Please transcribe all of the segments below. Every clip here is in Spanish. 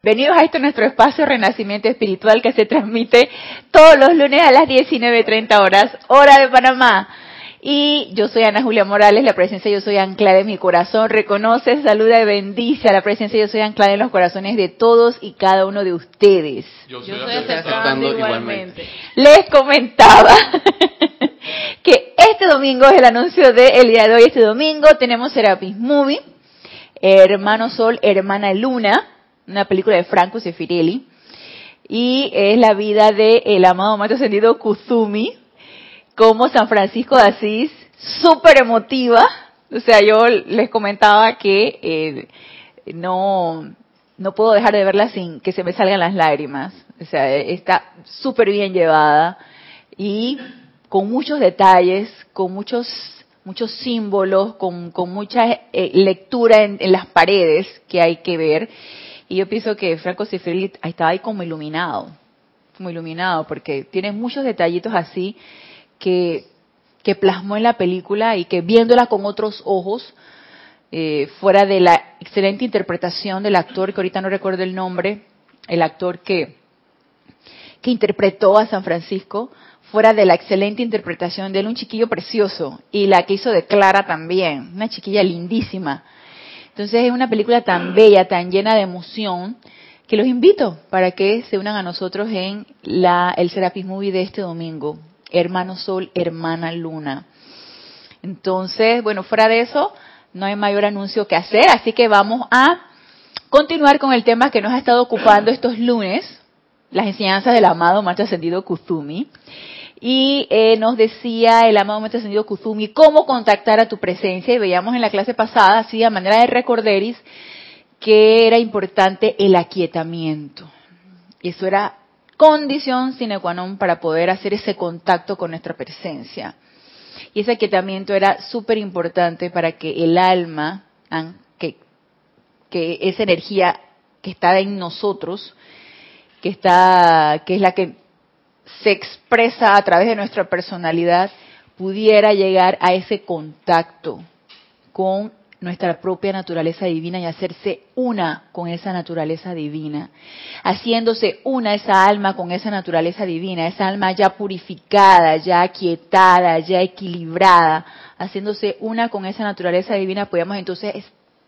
Bienvenidos a este nuestro espacio Renacimiento Espiritual que se transmite todos los lunes a las 19.30 horas, hora de Panamá. Y yo soy Ana Julia Morales, la presencia yo soy anclada de mi corazón. Reconoce, saluda y bendice a la presencia yo soy anclada en los corazones de todos y cada uno de ustedes. Yo, soy aceptando igualmente. Les comentaba que este domingo es el anuncio del día de hoy. Este domingo tenemos Serapis Movie, Hermano Sol, Hermana Luna una película de Franco Sefirelli, y es la vida de el amado maestro ascendido Kuzumi, como San Francisco de Asís, súper emotiva, o sea, yo les comentaba que eh, no, no puedo dejar de verla sin que se me salgan las lágrimas, o sea, está súper bien llevada y con muchos detalles, con muchos muchos símbolos, con, con mucha eh, lectura en, en, las paredes que hay que ver. Y yo pienso que Franco Seferi estaba ahí como iluminado, como iluminado, porque tiene muchos detallitos así que, que plasmó en la película y que viéndola con otros ojos, eh, fuera de la excelente interpretación del actor, que ahorita no recuerdo el nombre, el actor que, que interpretó a San Francisco, fuera de la excelente interpretación de él, un chiquillo precioso, y la que hizo de Clara también, una chiquilla lindísima. Entonces es una película tan bella, tan llena de emoción, que los invito para que se unan a nosotros en la, el Serapis Movie de este domingo. Hermano Sol, Hermana Luna. Entonces, bueno, fuera de eso, no hay mayor anuncio que hacer, así que vamos a continuar con el tema que nos ha estado ocupando estos lunes, las enseñanzas del amado Maestro Ascendido Kuzumi. Y eh, nos decía el amado Maestro Ascendido Kuzumi cómo contactar a tu presencia. Y veíamos en la clase pasada, así a manera de recorderis, que era importante el aquietamiento. Y eso era condición sine qua non para poder hacer ese contacto con nuestra presencia. Y ese aquietamiento era súper importante para que el alma, que, que esa energía que está en nosotros, que está, que es la que se expresa a través de nuestra personalidad, pudiera llegar a ese contacto con nuestra propia naturaleza divina y hacerse una con esa naturaleza divina, haciéndose una esa alma con esa naturaleza divina, esa alma ya purificada, ya aquietada, ya equilibrada, haciéndose una con esa naturaleza divina, podemos entonces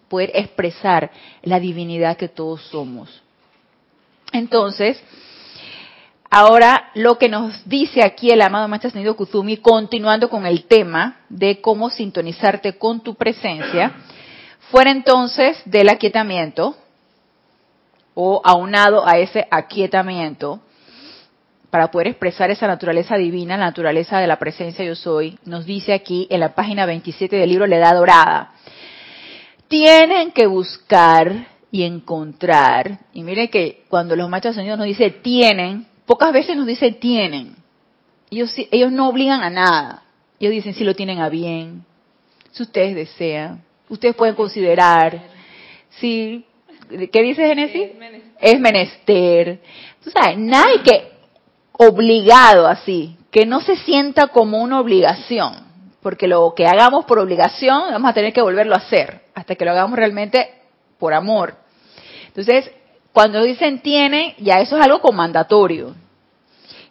poder expresar la divinidad que todos somos. Entonces, Ahora, lo que nos dice aquí el amado Maestro Ascendido Kuzumi, continuando con el tema de cómo sintonizarte con tu presencia, fuera entonces del aquietamiento, o aunado a ese aquietamiento, para poder expresar esa naturaleza divina, la naturaleza de la presencia yo soy, nos dice aquí en la página 27 del libro La Edad Dorada. Tienen que buscar y encontrar, y miren que cuando los maestros ascendidos nos dice tienen, Pocas veces nos dicen tienen. Ellos, ellos no obligan a nada. Ellos dicen si lo tienen a bien, si ustedes desean, ustedes pueden considerar. Si, ¿Qué dice Genesis? Es menester. Tú sabes, nadie que obligado así, que no se sienta como una obligación, porque lo que hagamos por obligación vamos a tener que volverlo a hacer, hasta que lo hagamos realmente por amor. Entonces, cuando dicen tienen, ya eso es algo comandatorio.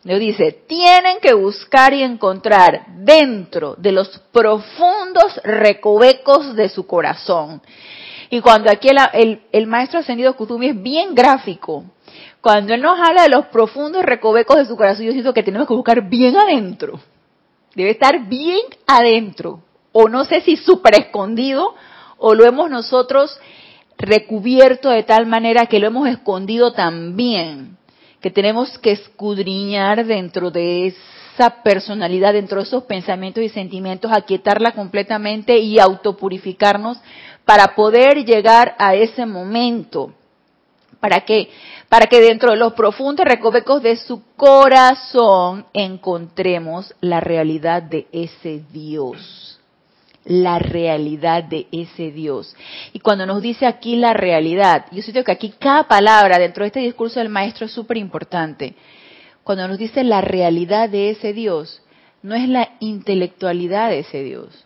Nos dice, tienen que buscar y encontrar dentro de los profundos recovecos de su corazón. Y cuando aquí el, maestro ascendido Kutumi es bien gráfico, cuando él nos habla de los profundos recovecos de su corazón, yo siento que tenemos que buscar bien adentro. Debe estar bien adentro. O no sé si súper escondido, o lo hemos nosotros recubierto de tal manera que lo hemos escondido también, que tenemos que escudriñar dentro de esa personalidad, dentro de esos pensamientos y sentimientos, aquietarla completamente y autopurificarnos para poder llegar a ese momento. ¿Para qué? Para que dentro de los profundos recovecos de su corazón encontremos la realidad de ese Dios la realidad de ese Dios. Y cuando nos dice aquí la realidad, yo siento que aquí cada palabra dentro de este discurso del maestro es súper importante. Cuando nos dice la realidad de ese Dios, no es la intelectualidad de ese Dios,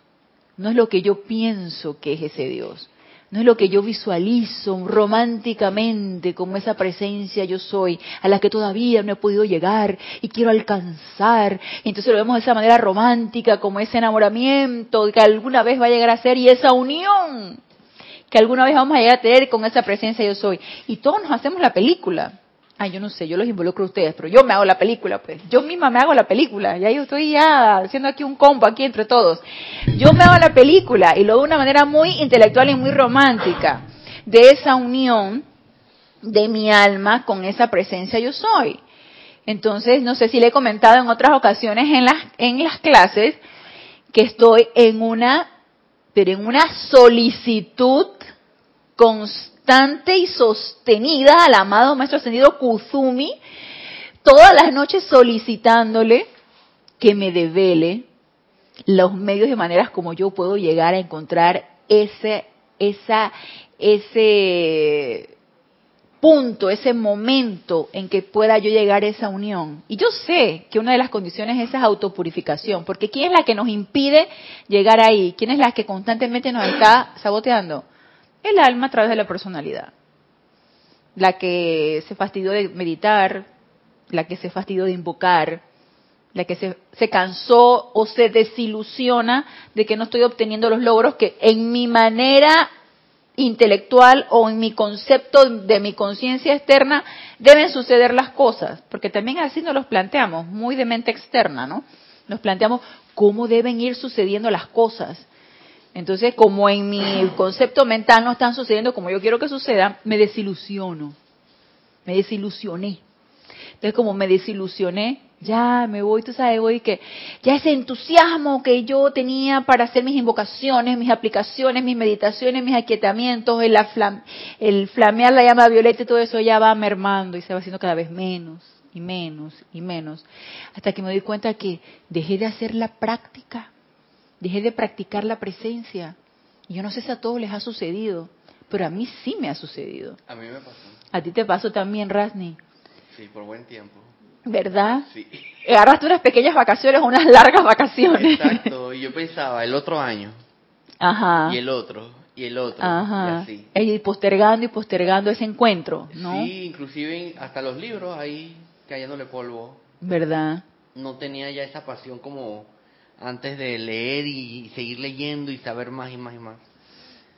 no es lo que yo pienso que es ese Dios, no es lo que yo visualizo románticamente como esa presencia yo soy, a la que todavía no he podido llegar y quiero alcanzar. Y entonces lo vemos de esa manera romántica, como ese enamoramiento que alguna vez va a llegar a ser y esa unión que alguna vez vamos a llegar a tener con esa presencia yo soy. Y todos nos hacemos la película. Ay, yo no sé, yo los involucro a ustedes, pero yo me hago la película, pues. Yo misma me hago la película. Ya yo estoy ya haciendo aquí un combo aquí entre todos. Yo me hago la película y lo de una manera muy intelectual y muy romántica de esa unión de mi alma con esa presencia yo soy. Entonces, no sé si le he comentado en otras ocasiones en las, en las clases que estoy en una, pero en una solicitud constante y sostenida al amado Maestro Ascendido Kuzumi, todas las noches solicitándole que me devele los medios y maneras como yo puedo llegar a encontrar ese, esa, ese punto, ese momento en que pueda yo llegar a esa unión. Y yo sé que una de las condiciones es esa autopurificación, porque ¿quién es la que nos impide llegar ahí? ¿Quién es la que constantemente nos está saboteando? El alma a través de la personalidad. La que se fastidió de meditar, la que se fastidió de invocar, la que se, se, cansó o se desilusiona de que no estoy obteniendo los logros que en mi manera intelectual o en mi concepto de mi conciencia externa deben suceder las cosas, porque también así nos los planteamos, muy de mente externa, ¿no? Nos planteamos cómo deben ir sucediendo las cosas. Entonces, como en mi concepto mental no están sucediendo como yo quiero que sucedan, me desilusiono. Me desilusioné. Entonces, como me desilusioné, ya me voy, tú sabes, voy que ya ese entusiasmo que yo tenía para hacer mis invocaciones, mis aplicaciones, mis meditaciones, mis aquietamientos, el, el flamear la llama violeta y todo eso ya va mermando y se va haciendo cada vez menos y menos y menos. Hasta que me doy cuenta que dejé de hacer la práctica dejé de practicar la presencia. Yo no sé si a todos les ha sucedido, pero a mí sí me ha sucedido. A mí me pasó. ¿A ti te pasó también, Rasni? Sí, por buen tiempo. ¿Verdad? Sí. Agarraste unas pequeñas vacaciones, unas largas vacaciones. Exacto, y yo pensaba, el otro año. Ajá. Y el otro, y el otro, Ajá. y así. Y postergando y postergando ese encuentro, ¿no? Sí, inclusive hasta los libros ahí cayéndole polvo. ¿Verdad? No tenía ya esa pasión como antes de leer y seguir leyendo y saber más y más y más.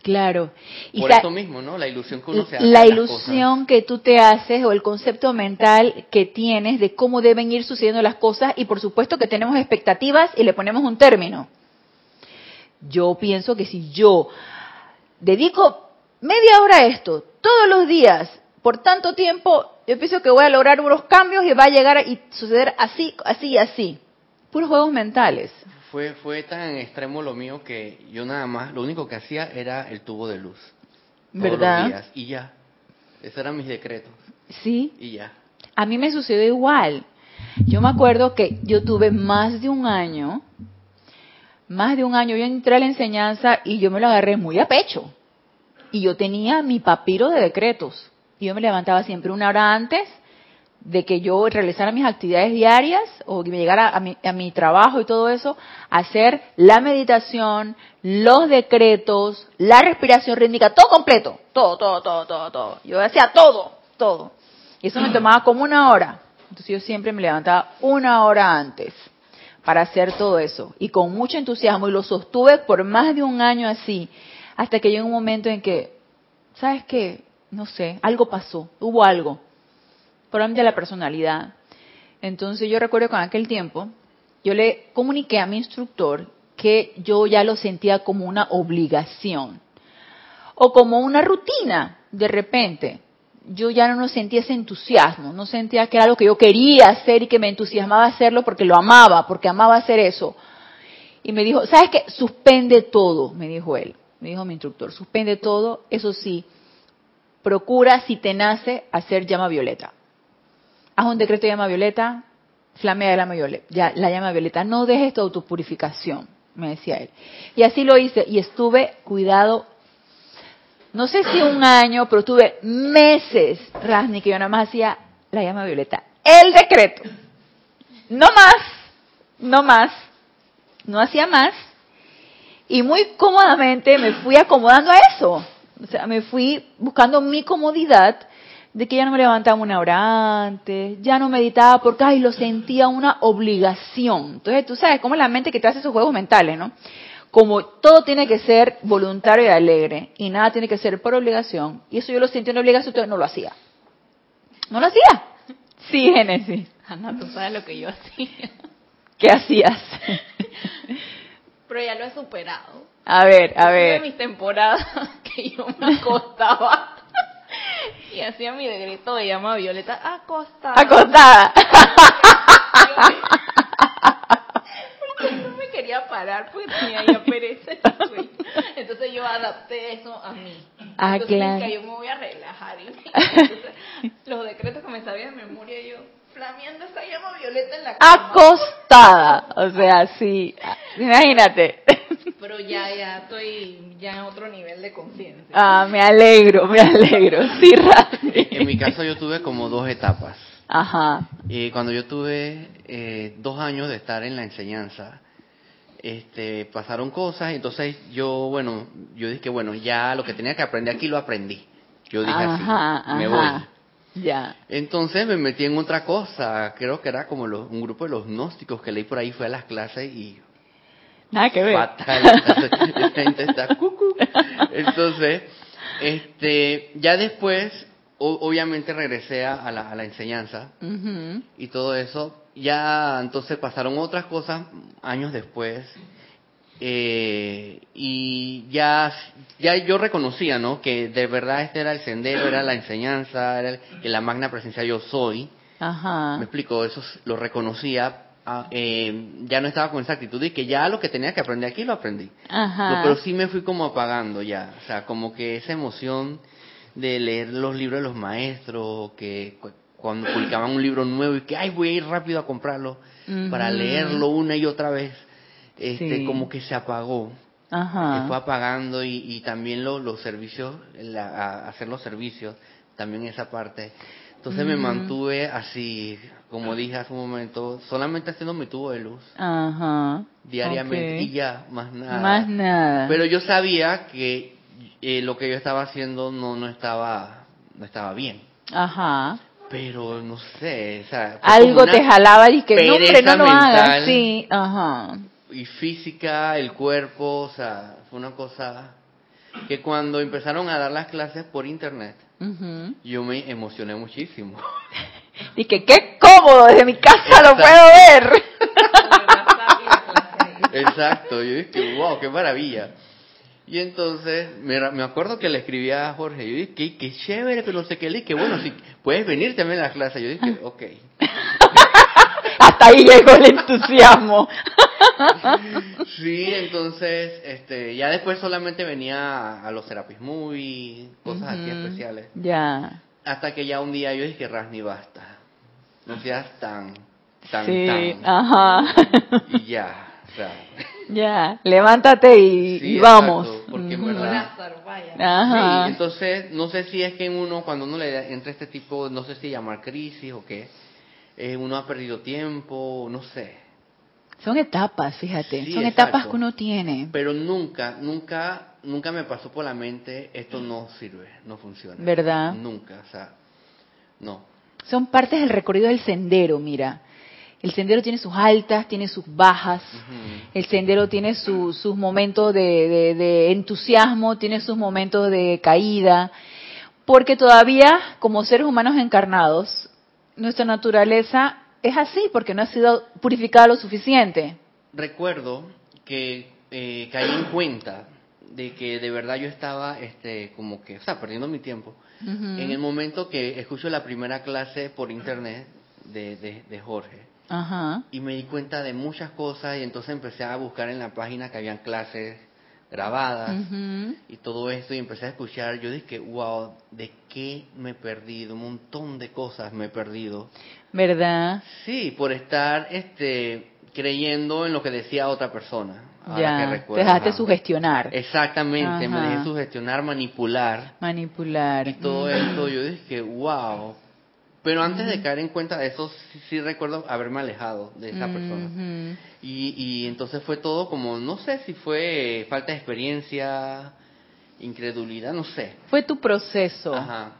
Claro. Y Por eso mismo, ¿no? La ilusión que uno se hace. La ilusión que tú te haces o el concepto mental que tienes de cómo deben ir sucediendo las cosas y por supuesto que tenemos expectativas y le ponemos un término. Yo pienso que si yo dedico media hora a esto todos los días por tanto tiempo, yo pienso que voy a lograr unos cambios y va a llegar a suceder así, así y así. Puros juegos mentales. Fue, fue tan extremo lo mío que yo nada más, lo único que hacía era el tubo de luz. ¿Verdad? y ya. Esos eran mis decretos. Sí. Y ya. A mí me sucedió igual. Yo me acuerdo que yo tuve más de un año, más de un año, yo entré a la enseñanza y yo me lo agarré muy a pecho. Y yo tenía mi papiro de decretos. Y yo me levantaba siempre una hora antes de que yo realizara mis actividades diarias o que me llegara a mi, a mi trabajo y todo eso, hacer la meditación, los decretos, la respiración rítmica, todo completo, todo, todo, todo, todo, todo. Yo hacía todo, todo. Y eso me tomaba como una hora. Entonces yo siempre me levantaba una hora antes para hacer todo eso. Y con mucho entusiasmo, y lo sostuve por más de un año así, hasta que llegó un momento en que, ¿sabes qué? No sé, algo pasó, hubo algo probablemente la personalidad. Entonces yo recuerdo con aquel tiempo, yo le comuniqué a mi instructor que yo ya lo sentía como una obligación o como una rutina de repente. Yo ya no sentía ese entusiasmo, no sentía que era algo que yo quería hacer y que me entusiasmaba hacerlo porque lo amaba, porque amaba hacer eso. Y me dijo, ¿sabes qué? Suspende todo, me dijo él, me dijo mi instructor, suspende todo, eso sí, procura si te nace hacer llama violeta haz un decreto de llama violeta, flamea la llama violeta, ya, la llama violeta, no dejes tu autopurificación, me decía él. Y así lo hice y estuve cuidado, no sé si un año, pero estuve meses, Rasni, que yo nada más hacía la llama violeta. El decreto. No más, no más, no hacía más. Y muy cómodamente me fui acomodando a eso. O sea, me fui buscando mi comodidad de que ya no me levantaba una hora antes, ya no meditaba porque, ay, lo sentía una obligación. Entonces, tú sabes cómo es la mente que te hace esos juegos mentales, ¿no? Como todo tiene que ser voluntario y alegre y nada tiene que ser por obligación, y eso yo lo sentí una obligación, entonces no lo hacía. ¿No lo hacía? Sí, Génesis. Ana, tú sabes lo que yo hacía. ¿Qué hacías? Pero ya lo he superado. A ver, a Tuve ver. mis temporadas que yo me acostaba y hacía mi decreto de llama a Violeta acostada. Acostada. Porque no me quería parar porque tenía ya pereza. Entonces yo adapté eso a mí. Ah, Entonces claro. dije, yo me voy a relajar. Entonces, los decretos que me sabía de memoria yo flameando esa llama violeta en la cama. Acostada. O sea, sí. Imagínate. Pero ya, ya estoy ya en otro nivel de conciencia. Ah, me alegro, me alegro. Sí, Randy. En mi caso yo tuve como dos etapas. Ajá. Y cuando yo tuve eh, dos años de estar en la enseñanza, este, pasaron cosas, entonces yo, bueno, yo dije, bueno, ya lo que tenía que aprender aquí lo aprendí. Yo dije Ajá, así, me ajá. voy. Ya. Entonces me metí en otra cosa, creo que era como los- un grupo de los gnósticos que leí por ahí, fue a las clases y Nada que ver. fatal. Esta gente está cucu. Entonces, este, ya después, o- obviamente regresé a, la, a la enseñanza y todo eso. Ya entonces pasaron otras cosas años después. eh, y ya, ya yo reconocía, ¿no? Que de verdad este era el sendero, era la enseñanza, era el- que la magna presencia yo soy. Ajá. Me explico, eso lo reconocía. Ah, eh, ya no estaba con esa actitud de que ya lo que tenía que aprender aquí lo aprendí. Ajá. No, pero sí me fui como apagando ya. O sea, como que esa emoción de leer los libros de los maestros, que cu- cuando publicaban un libro nuevo y que, ay, voy a ir rápido a comprarlo para leerlo una y otra vez, este, Sí. como que se apagó. Ajá. Se fue apagando y, y también lo- los servicios, la- a- hacer los servicios, también esa parte. Entonces me Ujú. mantuve así, como dije hace un momento, solamente haciendo mi tubo de luz Ajá. diariamente y ya, más nada. Más nada. Pero yo sabía que eh, lo que yo estaba haciendo no no estaba no estaba bien. Ajá. Pero no sé, o sea, Algo te jalaba y que no, hombre, no lo hagas. Sí, ajá. y física, el cuerpo, o sea, fue una cosa que cuando empezaron a dar las clases por internet, Yo me emocioné muchísimo. Y que qué cómodo, desde mi casa lo puedo ver. Exacto, yo dije, wow, qué maravilla. Y entonces, me, me acuerdo que le escribí a Jorge, yo dije, qué, qué chévere, pero no sé qué, le dije, bueno, si puedes venir también a la clase. Yo dije, ok. Hasta ahí llegó el entusiasmo. Sí, entonces, este, ya después solamente venía a, a los Serapis Movie, cosas así especiales. Ya. Hasta que ya un día yo dije, Rasni, basta. No seas tan, tan, Sí, tan. ajá. Y ya, o sea. Ya, levántate y, Sí, y vamos. exacto, porque en verdad- Lázaro, vaya. Ajá. Sí, entonces, no sé si es que en uno, cuando uno le entra este tipo, no sé si llamar crisis o qué, eh, uno ha perdido tiempo, no sé. Son etapas, fíjate. Sí, Son exacto. etapas que uno tiene. Pero nunca, nunca, nunca me pasó por la mente, esto no sirve, no funciona. ¿Verdad? Nunca, o sea, no. Son partes del recorrido del sendero, mira. El sendero tiene sus altas, tiene sus bajas. El sendero tiene su- sus momentos de, de- de entusiasmo, tiene sus momentos de caída, porque todavía como seres humanos encarnados, nuestra naturaleza es así, porque no ha sido purificada lo suficiente. Recuerdo que eh, caí en cuenta de que de verdad yo estaba, este, como que, o sea, perdiendo mi tiempo. En el momento que escucho la primera clase por internet de, de, de Jorge, y me di cuenta de muchas cosas y entonces empecé a buscar en la página que habían clases grabadas y todo esto y empecé a escuchar, yo dije, wow, ¿de qué me he perdido? Un montón de cosas me he perdido. ¿Verdad? Sí, por estar este creyendo en lo que decía otra persona. ahora que Ya. Te dejaste Ajá. sugestionar, Exactamente, me dejé sugestionar, manipular manipular. y todo Mm. esto. Yo dije, wow. Pero antes de caer en cuenta de eso, sí, sí recuerdo haberme alejado de esa persona. Y, y entonces fue todo como, no sé si fue falta de experiencia, incredulidad, no sé. Fue tu proceso. Ajá.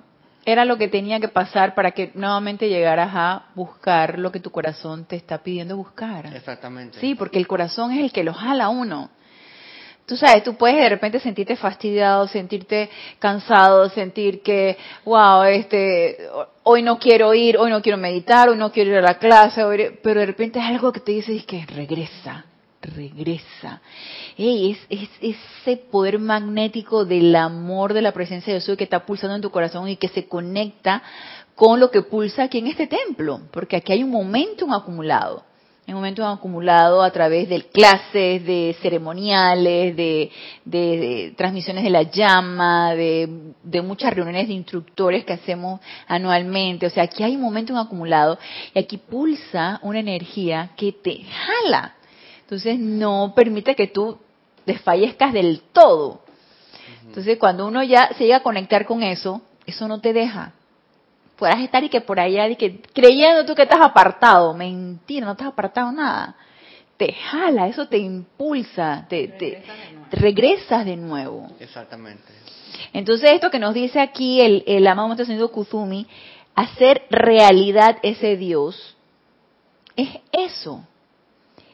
Era lo que tenía que pasar para que nuevamente llegaras a buscar lo que tu corazón te está pidiendo buscar. Exactamente. Sí, porque el corazón es el que lo jala a uno. Tú sabes, tú puedes de repente sentirte fastidiado, sentirte cansado, sentir que, wow, este, hoy no quiero ir, hoy no quiero meditar, hoy no quiero ir a la clase, hoy- pero de repente es algo que te dice es que regresa, regresa. Es, es ese poder magnético del amor de la presencia de Dios que está pulsando en tu corazón y que se conecta con lo que pulsa aquí en este templo, porque aquí hay un momentum acumulado en momentos acumulado a través de clases, de ceremoniales, de, transmisiones de la llama, de, de muchas reuniones de instructores que hacemos anualmente. O sea, aquí hay un momentum acumulado y aquí pulsa una energía que te jala. Entonces no permite que tú desfallezcas del todo. Entonces cuando uno ya se llega a conectar con eso, eso no te deja puedas estar y que por allá, y que creyendo tú que estás apartado. Mentira, no estás apartado nada. Te jala, eso te impulsa, te, te- Regresa de nuevo. te regresas de nuevo. Exactamente. Entonces esto que nos dice aquí el, el amado Maestro Ascendido Kuzumi, hacer realidad ese Dios, es eso,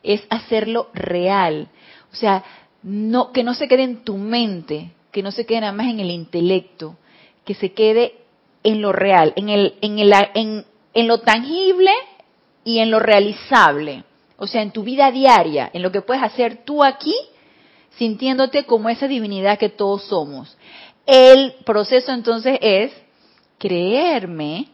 es hacerlo real. O sea, que no se quede en tu mente, que no se quede nada más en el intelecto, que se quede en lo real, en, el, en, en lo tangible y en lo realizable. O sea, en tu vida diaria, en lo que puedes hacer tú aquí, sintiéndote como esa divinidad que todos somos. El proceso entonces es creerme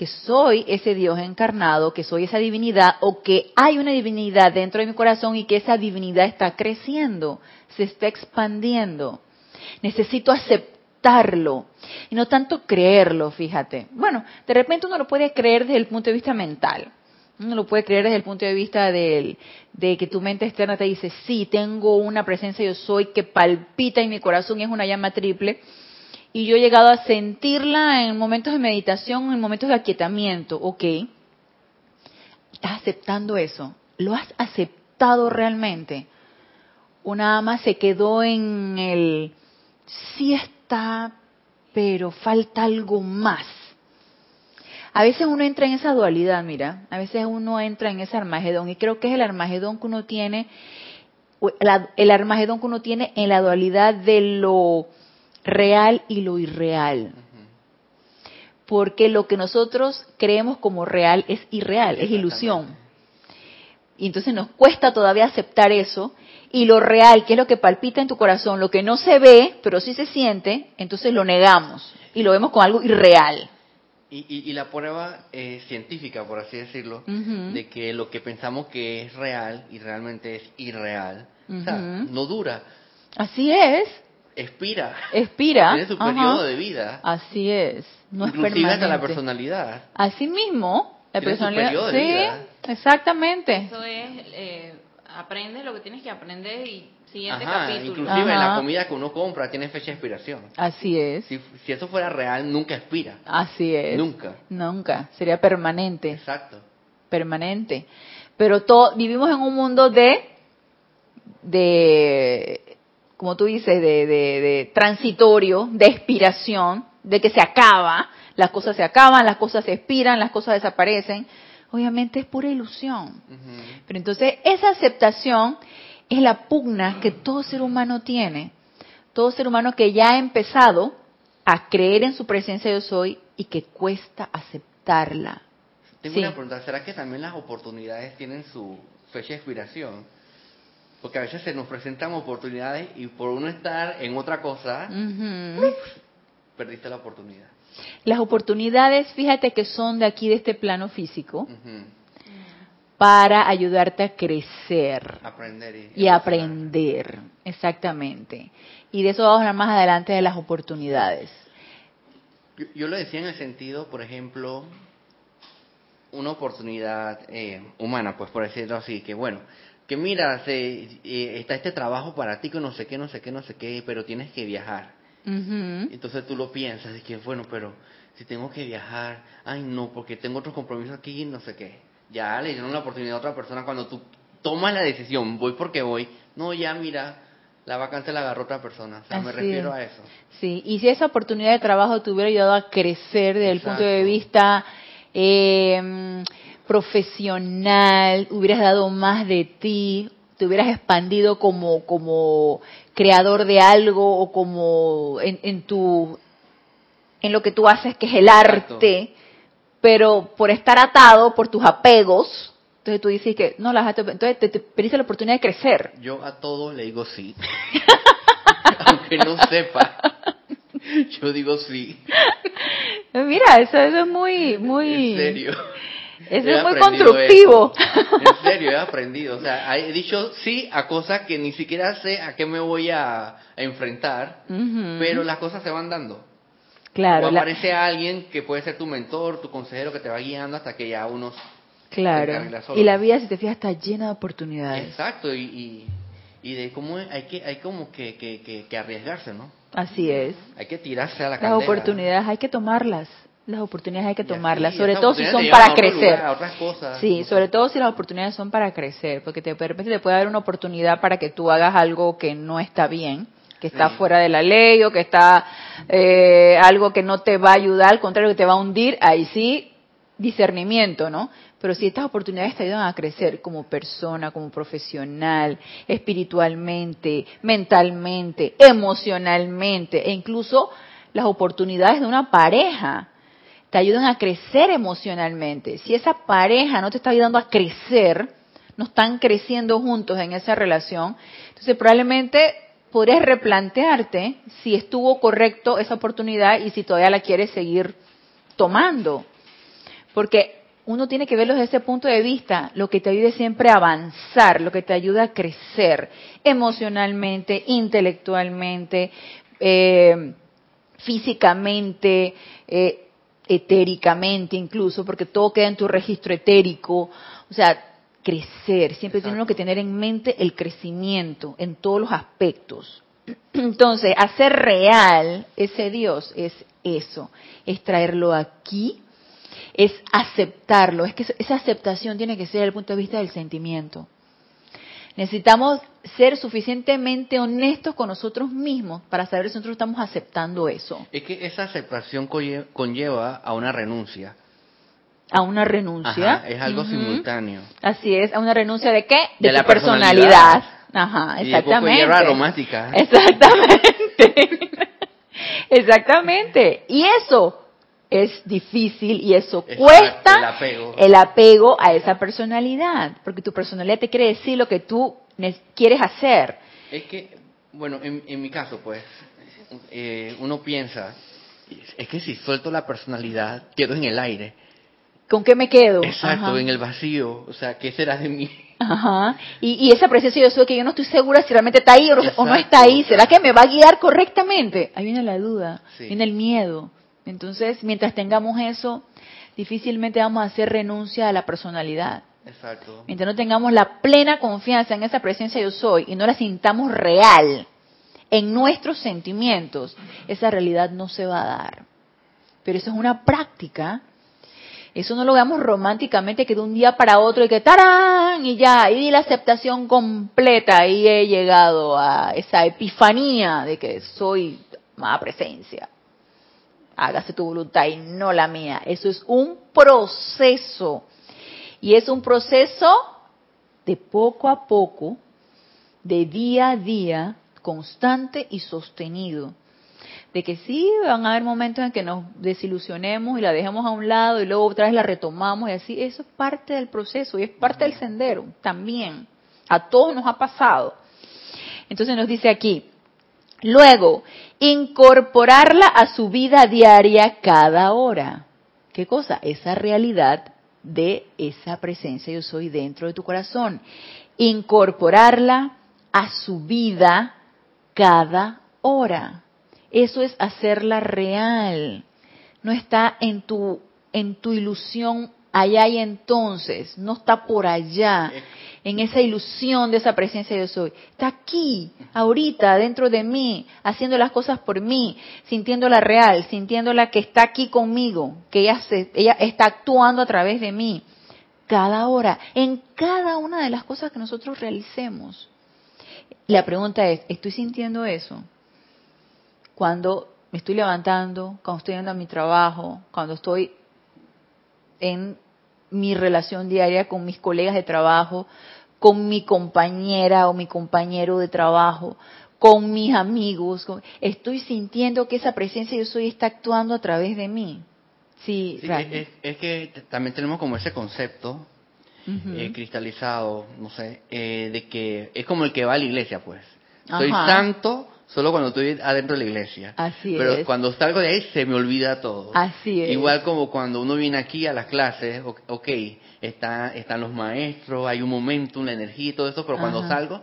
que soy ese Dios encarnado, que soy esa divinidad o que hay una divinidad dentro de mi corazón y que esa divinidad está creciendo, se está expandiendo. Necesito aceptarlo y no tanto creerlo, fíjate. Bueno, de repente uno lo puede creer desde el punto de vista mental. Uno lo puede creer desde el punto de vista de que tu mente externa te dice, sí, tengo una presencia yo soy que palpita en mi corazón es una llama triple. Y yo he llegado a sentirla en momentos de meditación, en momentos de aquietamiento. Ok. ¿Estás aceptando eso? ¿Lo has aceptado realmente? ¿O nada más se quedó en el, sí está, pero falta algo más? A veces uno entra en esa dualidad, mira, a veces uno entra en ese Armagedón y creo que es el Armagedón que uno tiene, el Armagedón que uno tiene en la dualidad de lo real y lo irreal. Porque lo que nosotros creemos como real es irreal, es ilusión. Y entonces nos cuesta todavía aceptar eso. Y lo real, que es lo que palpita en tu corazón, lo que no se ve, pero sí se siente, entonces lo negamos y lo vemos como algo irreal. Y, y, y la prueba eh, científica, por así decirlo, de que lo que pensamos que es real y realmente es irreal, o sea, no dura, Así es, expira, expira. tiene su ajá. periodo de vida, Así es, no es inclusive hasta la permanente. personalidad. Así mismo, la Tiene su personalidad. periodo de Sí, vida. exactamente. Eso es, eh, aprendes lo que tienes que aprender y siguiente Ajá, capítulo. inclusive Ajá. la comida que uno compra tiene fecha de expiración. Así es. Si, si eso fuera real, nunca expira. Así es. Nunca. Nunca. Sería permanente. Exacto. Permanente. Pero todo, vivimos en un mundo de, de, como tú dices, de, de, de transitorio, de expiración, de que se acaba. Las cosas se acaban, las cosas se expiran, las cosas desaparecen. Obviamente es pura ilusión. Pero entonces esa aceptación es la pugna que todo ser humano tiene. Todo ser humano que ya ha empezado a creer en su presencia yo soy y que cuesta aceptarla. Tengo Sí. una pregunta, ¿será que también las oportunidades tienen su fecha de expiración? Porque a veces se nos presentan oportunidades y por uno estar en otra cosa, perdiste la oportunidad. Las oportunidades, fíjate que son de aquí, de este plano físico, para ayudarte a crecer Aprender y, y aprender. Exactamente. Y de eso vamos a hablar más adelante de las oportunidades. Yo, yo lo decía en el sentido, por ejemplo, una oportunidad eh, humana, pues por decirlo así, que bueno, que mira, se, eh, está este trabajo para ti que no sé qué, no sé qué, no sé qué, pero tienes que viajar. Entonces tú lo piensas, y que bueno, pero si tengo que viajar, ay no, porque tengo otros compromisos aquí no sé qué. Ya le dieron la oportunidad a otra persona cuando tú tomas la decisión, voy porque voy. No, ya mira, la vacante la agarró otra persona. O sea, me refiero es. a eso. Sí, y si esa oportunidad de trabajo te hubiera ayudado a crecer desde el punto de vista eh, profesional, hubieras dado más de ti, te hubieras expandido como, como creador de algo o como en, en tu en lo que tú haces que es el Exacto. arte, pero por estar atado por tus apegos, entonces tú dices que no las entonces te, te perdiste la oportunidad de crecer. Yo a todo le digo sí. Aunque no sepa. Yo digo sí. Mira, eso, eso es muy, muy En serio. Eso He es muy constructivo. eso. En serio, he aprendido. O sea, he dicho sí a cosas que ni siquiera sé a qué me voy a, a enfrentar, Ujú. pero las cosas se van dando. claro, o la- aparece alguien que puede ser tu mentor, tu consejero que te va guiando hasta que ya unos... claro. Y la vida, si te fijas, está llena de oportunidades. Exacto, y, y, y de cómo hay que hay como que, que, que, que arriesgarse, ¿no? Así es. Hay que tirarse a la Las candela. oportunidades hay que tomarlas. Las oportunidades hay que tomarlas, sobre todo si son para crecer. lugar, otras cosas. Sí, sobre todo si las oportunidades son para crecer, porque te, de repente te puede dar una oportunidad para que tú hagas algo que no está bien, que está Sí. fuera de la ley o que está eh, algo que no te va a ayudar, al contrario, que te va a hundir, ahí sí, discernimiento, ¿no? Pero si estas oportunidades te ayudan a crecer como persona, como profesional, espiritualmente, mentalmente, emocionalmente, e incluso las oportunidades de una pareja, te ayudan a crecer emocionalmente. Si esa pareja no te está ayudando a crecer, no están creciendo juntos en esa relación, entonces probablemente podrías replantearte si estuvo correcto esa oportunidad y si todavía la quieres seguir tomando. Porque uno tiene que verlo desde ese punto de vista, lo que te ayude siempre a avanzar, lo que te ayuda a crecer emocionalmente, intelectualmente, eh, físicamente, eh, etéricamente incluso, porque todo queda en tu registro etérico. O sea, crecer, siempre tiene uno que tener en mente el crecimiento en todos los aspectos. Entonces, hacer real ese Dios es eso, es traerlo aquí, es aceptarlo, es que esa aceptación tiene que ser desde el punto de vista del sentimiento. Necesitamos ser suficientemente honestos con nosotros mismos para saber si nosotros estamos aceptando eso, Es que esa aceptación conlle- conlleva a una renuncia. a una renuncia. Ajá, es algo simultáneo. Así es, a una renuncia de qué? De, De tu la personalidad. personalidad. Ajá, Y de exactamente. aromática. Exactamente. exactamente. Y eso es difícil y eso cuesta el apego. el apego a esa personalidad, porque tu personalidad te quiere decir lo que tú quieres hacer. Es que, bueno, en, en mi caso, pues, eh, uno piensa, es que si suelto la personalidad, quedo en el aire. ¿Con qué me quedo? Exacto, Ajá. en el vacío. O sea, ¿qué será de mí? Ajá. Y, y esa presencia yo soy que yo no estoy segura si realmente está ahí o, o no está ahí. ¿Será que me va a guiar correctamente? Ahí viene la duda, Sí. viene el miedo. Entonces, mientras tengamos eso, difícilmente vamos a hacer renuncia a la personalidad. Exacto. Mientras no tengamos la plena confianza en esa presencia yo soy y no la sintamos real en nuestros sentimientos, esa realidad no se va a dar. Pero eso es una práctica. Eso no lo veamos románticamente que de un día para otro y que ¡tarán! y ya, y di la aceptación completa y he llegado a esa epifanía de que soy más presencia. Hágase tu voluntad y no la mía. Eso es un proceso. Y es un proceso de poco a poco, de día a día, constante y sostenido. De que sí van a haber momentos en que nos desilusionemos y la dejemos a un lado y luego otra vez la retomamos y así. Eso es parte del proceso y es parte del sendero también. A todos nos ha pasado. Entonces nos dice aquí, luego, incorporarla a su vida diaria cada hora. ¿Qué cosa? Esa realidad de esa presencia yo soy dentro de tu corazón. Incorporarla a su vida cada hora. Eso es hacerla real. No está en tu en tu ilusión allá y entonces, no está por allá, en esa ilusión de esa presencia yo soy. Está aquí, ahorita, dentro de mí, haciendo las cosas por mí, sintiéndola real, sintiéndola que está aquí conmigo, que ella, se, ella está actuando a través de mí, cada hora, en cada una de las cosas que nosotros realicemos. La pregunta es, ¿estoy sintiendo eso? Cuando me estoy levantando, cuando estoy yendo a mi trabajo, cuando estoy en mi relación diaria con mis colegas de trabajo, con mi compañera o mi compañero de trabajo, con mis amigos, estoy sintiendo que esa presencia yo soy está actuando a través de mí. Sí, es, que también tenemos como ese concepto eh, cristalizado, no sé, eh, de que es como el que va a la iglesia, pues. Soy santo solo cuando estoy adentro de la iglesia. Así Pero cuando salgo de ahí se me olvida todo. Así es. Igual como cuando uno viene aquí a las clases, ok, está, están los maestros, hay un momento, una energía y todo eso, pero cuando salgo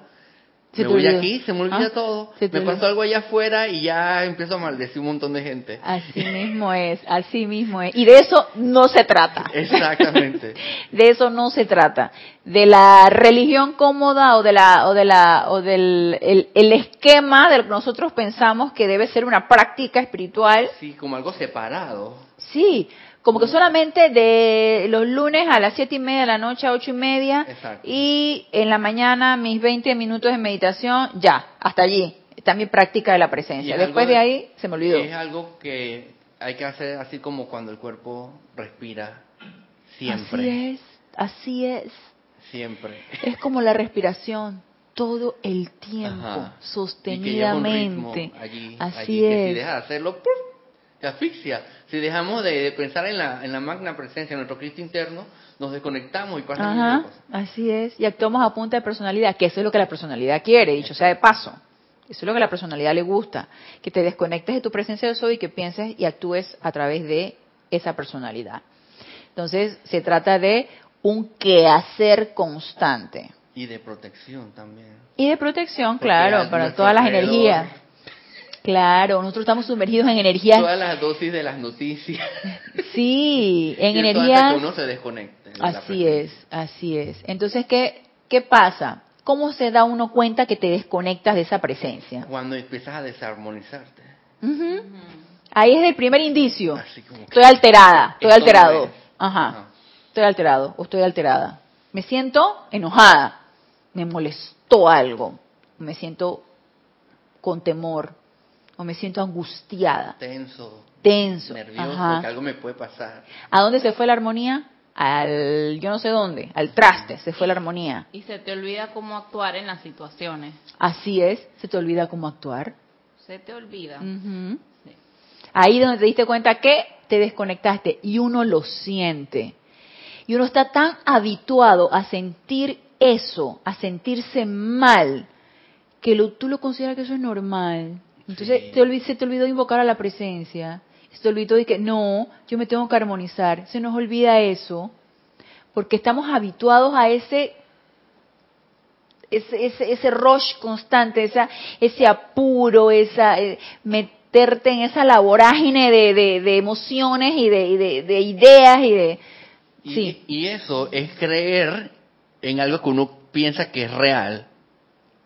me voy aquí, se me olvida ah, todo. Me pasó algo allá afuera y ya empiezo a maldecir un montón de gente. Así mismo es, así mismo es. Y de eso no se trata. Exactamente. de eso no se trata. De la religión cómoda o de la o de la o del el, el esquema del que nosotros pensamos que debe ser una práctica espiritual. Sí, como algo separado. Sí, como que solamente de los lunes a las siete y media de la noche a ocho y media y en la mañana mis 20 minutos de meditación, ya, hasta allí. También práctica de la presencia. Después de, ahí se me olvidó. Es algo que hay que hacer así como cuando el cuerpo respira siempre. Así es, así es. Siempre. Es como la respiración todo el tiempo, sostenidamente. así es. si de hacerlo, te asfixia. Si dejamos de, pensar en la, en la magna presencia, en nuestro Cristo interno, nos desconectamos y pasan cosas. Así es, y actuamos a punta de personalidad, que eso es lo que la personalidad quiere, dicho sea de paso. Eso es lo que a la personalidad le gusta, que te desconectes de tu presencia de soy y que pienses y actúes a través de esa personalidad. Entonces, se trata de un quehacer constante. Y de protección también. Y de protección, claro, para todas las energías Claro, nosotros estamos sumergidos en energías. Todas las dosis de las noticias. Sí, en energías. que uno se desconecte. Así es, así es. Entonces, ¿qué, ¿qué pasa? ¿Cómo se da uno cuenta que te desconectas de esa presencia? Cuando empiezas a desarmonizarte. Ahí es el primer indicio. estoy alterada, estoy alterado. Ajá. Estoy alterado o estoy alterada. Me siento enojada. Me molestó algo. Me siento con temor o me siento angustiada. Tenso. Tenso. Nervioso, porque algo me puede pasar. ¿A dónde se fue la armonía? Al, yo no sé dónde, al traste, se fue la armonía. Y se te olvida cómo actuar en las situaciones. Así es, se te olvida cómo actuar. Se te olvida. Ahí donde te diste cuenta que te desconectaste y uno lo siente. Y uno está tan habituado a sentir eso, a sentirse mal, que lo, tú lo consideras que eso es normal. Entonces te se te olvidó invocar a la presencia. Se te olvidó de que no, yo me tengo que armonizar. Se nos olvida eso. Porque estamos habituados a ese ese, ese, ese rush constante, esa, ese apuro, esa eh, meterte en esa laborágine de, de, emociones y de, de, ideas y de... sí. y eso es creer en algo que uno piensa que es real.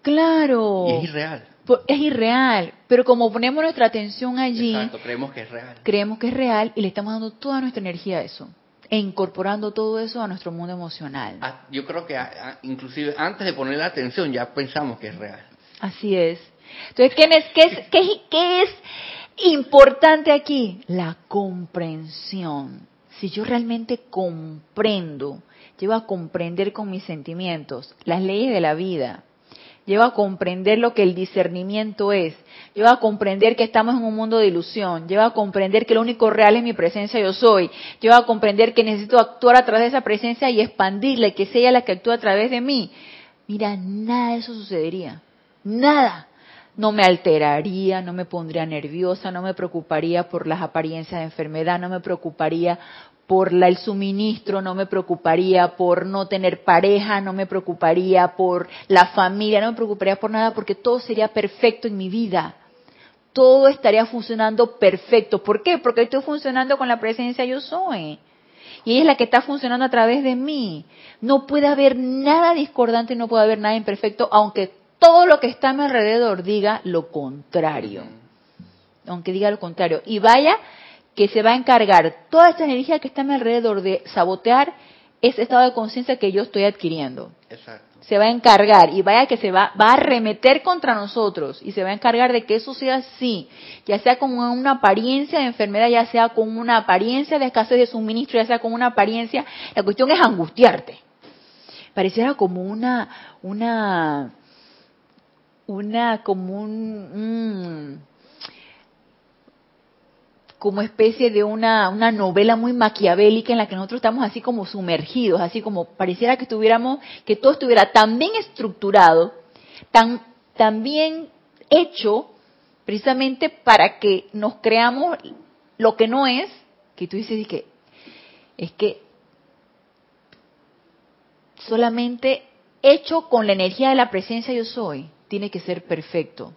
Claro. Y es irreal es irreal, pero como ponemos nuestra atención allí, creemos que es real. Creemos que es real y le estamos dando toda nuestra energía a eso e incorporando todo eso a nuestro mundo emocional. Ah, yo creo que ah, ah, inclusive antes de poner la atención ya pensamos que es real. Así es. Entonces, ¿qué es, qué es, qué, qué es importante aquí? La comprensión. Si yo realmente comprendo, llevo a comprender con mis sentimientos las leyes de la vida, lleva a comprender lo que el discernimiento es, lleva a comprender que estamos en un mundo de ilusión, lleva a comprender que lo único real es mi presencia yo soy, lleva a comprender que necesito actuar a través de esa presencia y expandirla, que sea ella la que actúa a través de mí. Mira, nada de eso sucedería, nada. No me alteraría, no me pondría nerviosa, no me preocuparía por las apariencias de enfermedad, no me preocuparía por el suministro, no me preocuparía por no tener pareja, no me preocuparía por la familia, no me preocuparía por nada porque todo sería perfecto en mi vida. Todo estaría funcionando perfecto. ¿Por qué? Porque estoy funcionando con la presencia yo soy. Y ella es la que está funcionando a través de mí. No puede haber nada discordante, no puede haber nada imperfecto, aunque todo lo que está a mi alrededor diga lo contrario. Aunque diga lo contrario. Y vaya que se va a encargar toda esta energía que está a mi alrededor de sabotear ese estado de conciencia que yo estoy adquiriendo. Exacto. se va a encargar y vaya que se va, va a arremeter contra nosotros y se va a encargar de que eso sea así, ya sea con una apariencia de enfermedad, ya sea con una apariencia de escasez de suministro, ya sea con una apariencia, la cuestión es angustiarte. Pareciera como una, una, una, como un, como especie de una, una novela muy maquiavélica en la que nosotros estamos así como sumergidos, así como pareciera que estuviéramos, que todo estuviera tan bien estructurado, tan, tan bien hecho, precisamente para que nos creamos lo que no es, que tú dices que es que solamente hecho con la energía de la presencia yo soy, tiene que ser perfecto.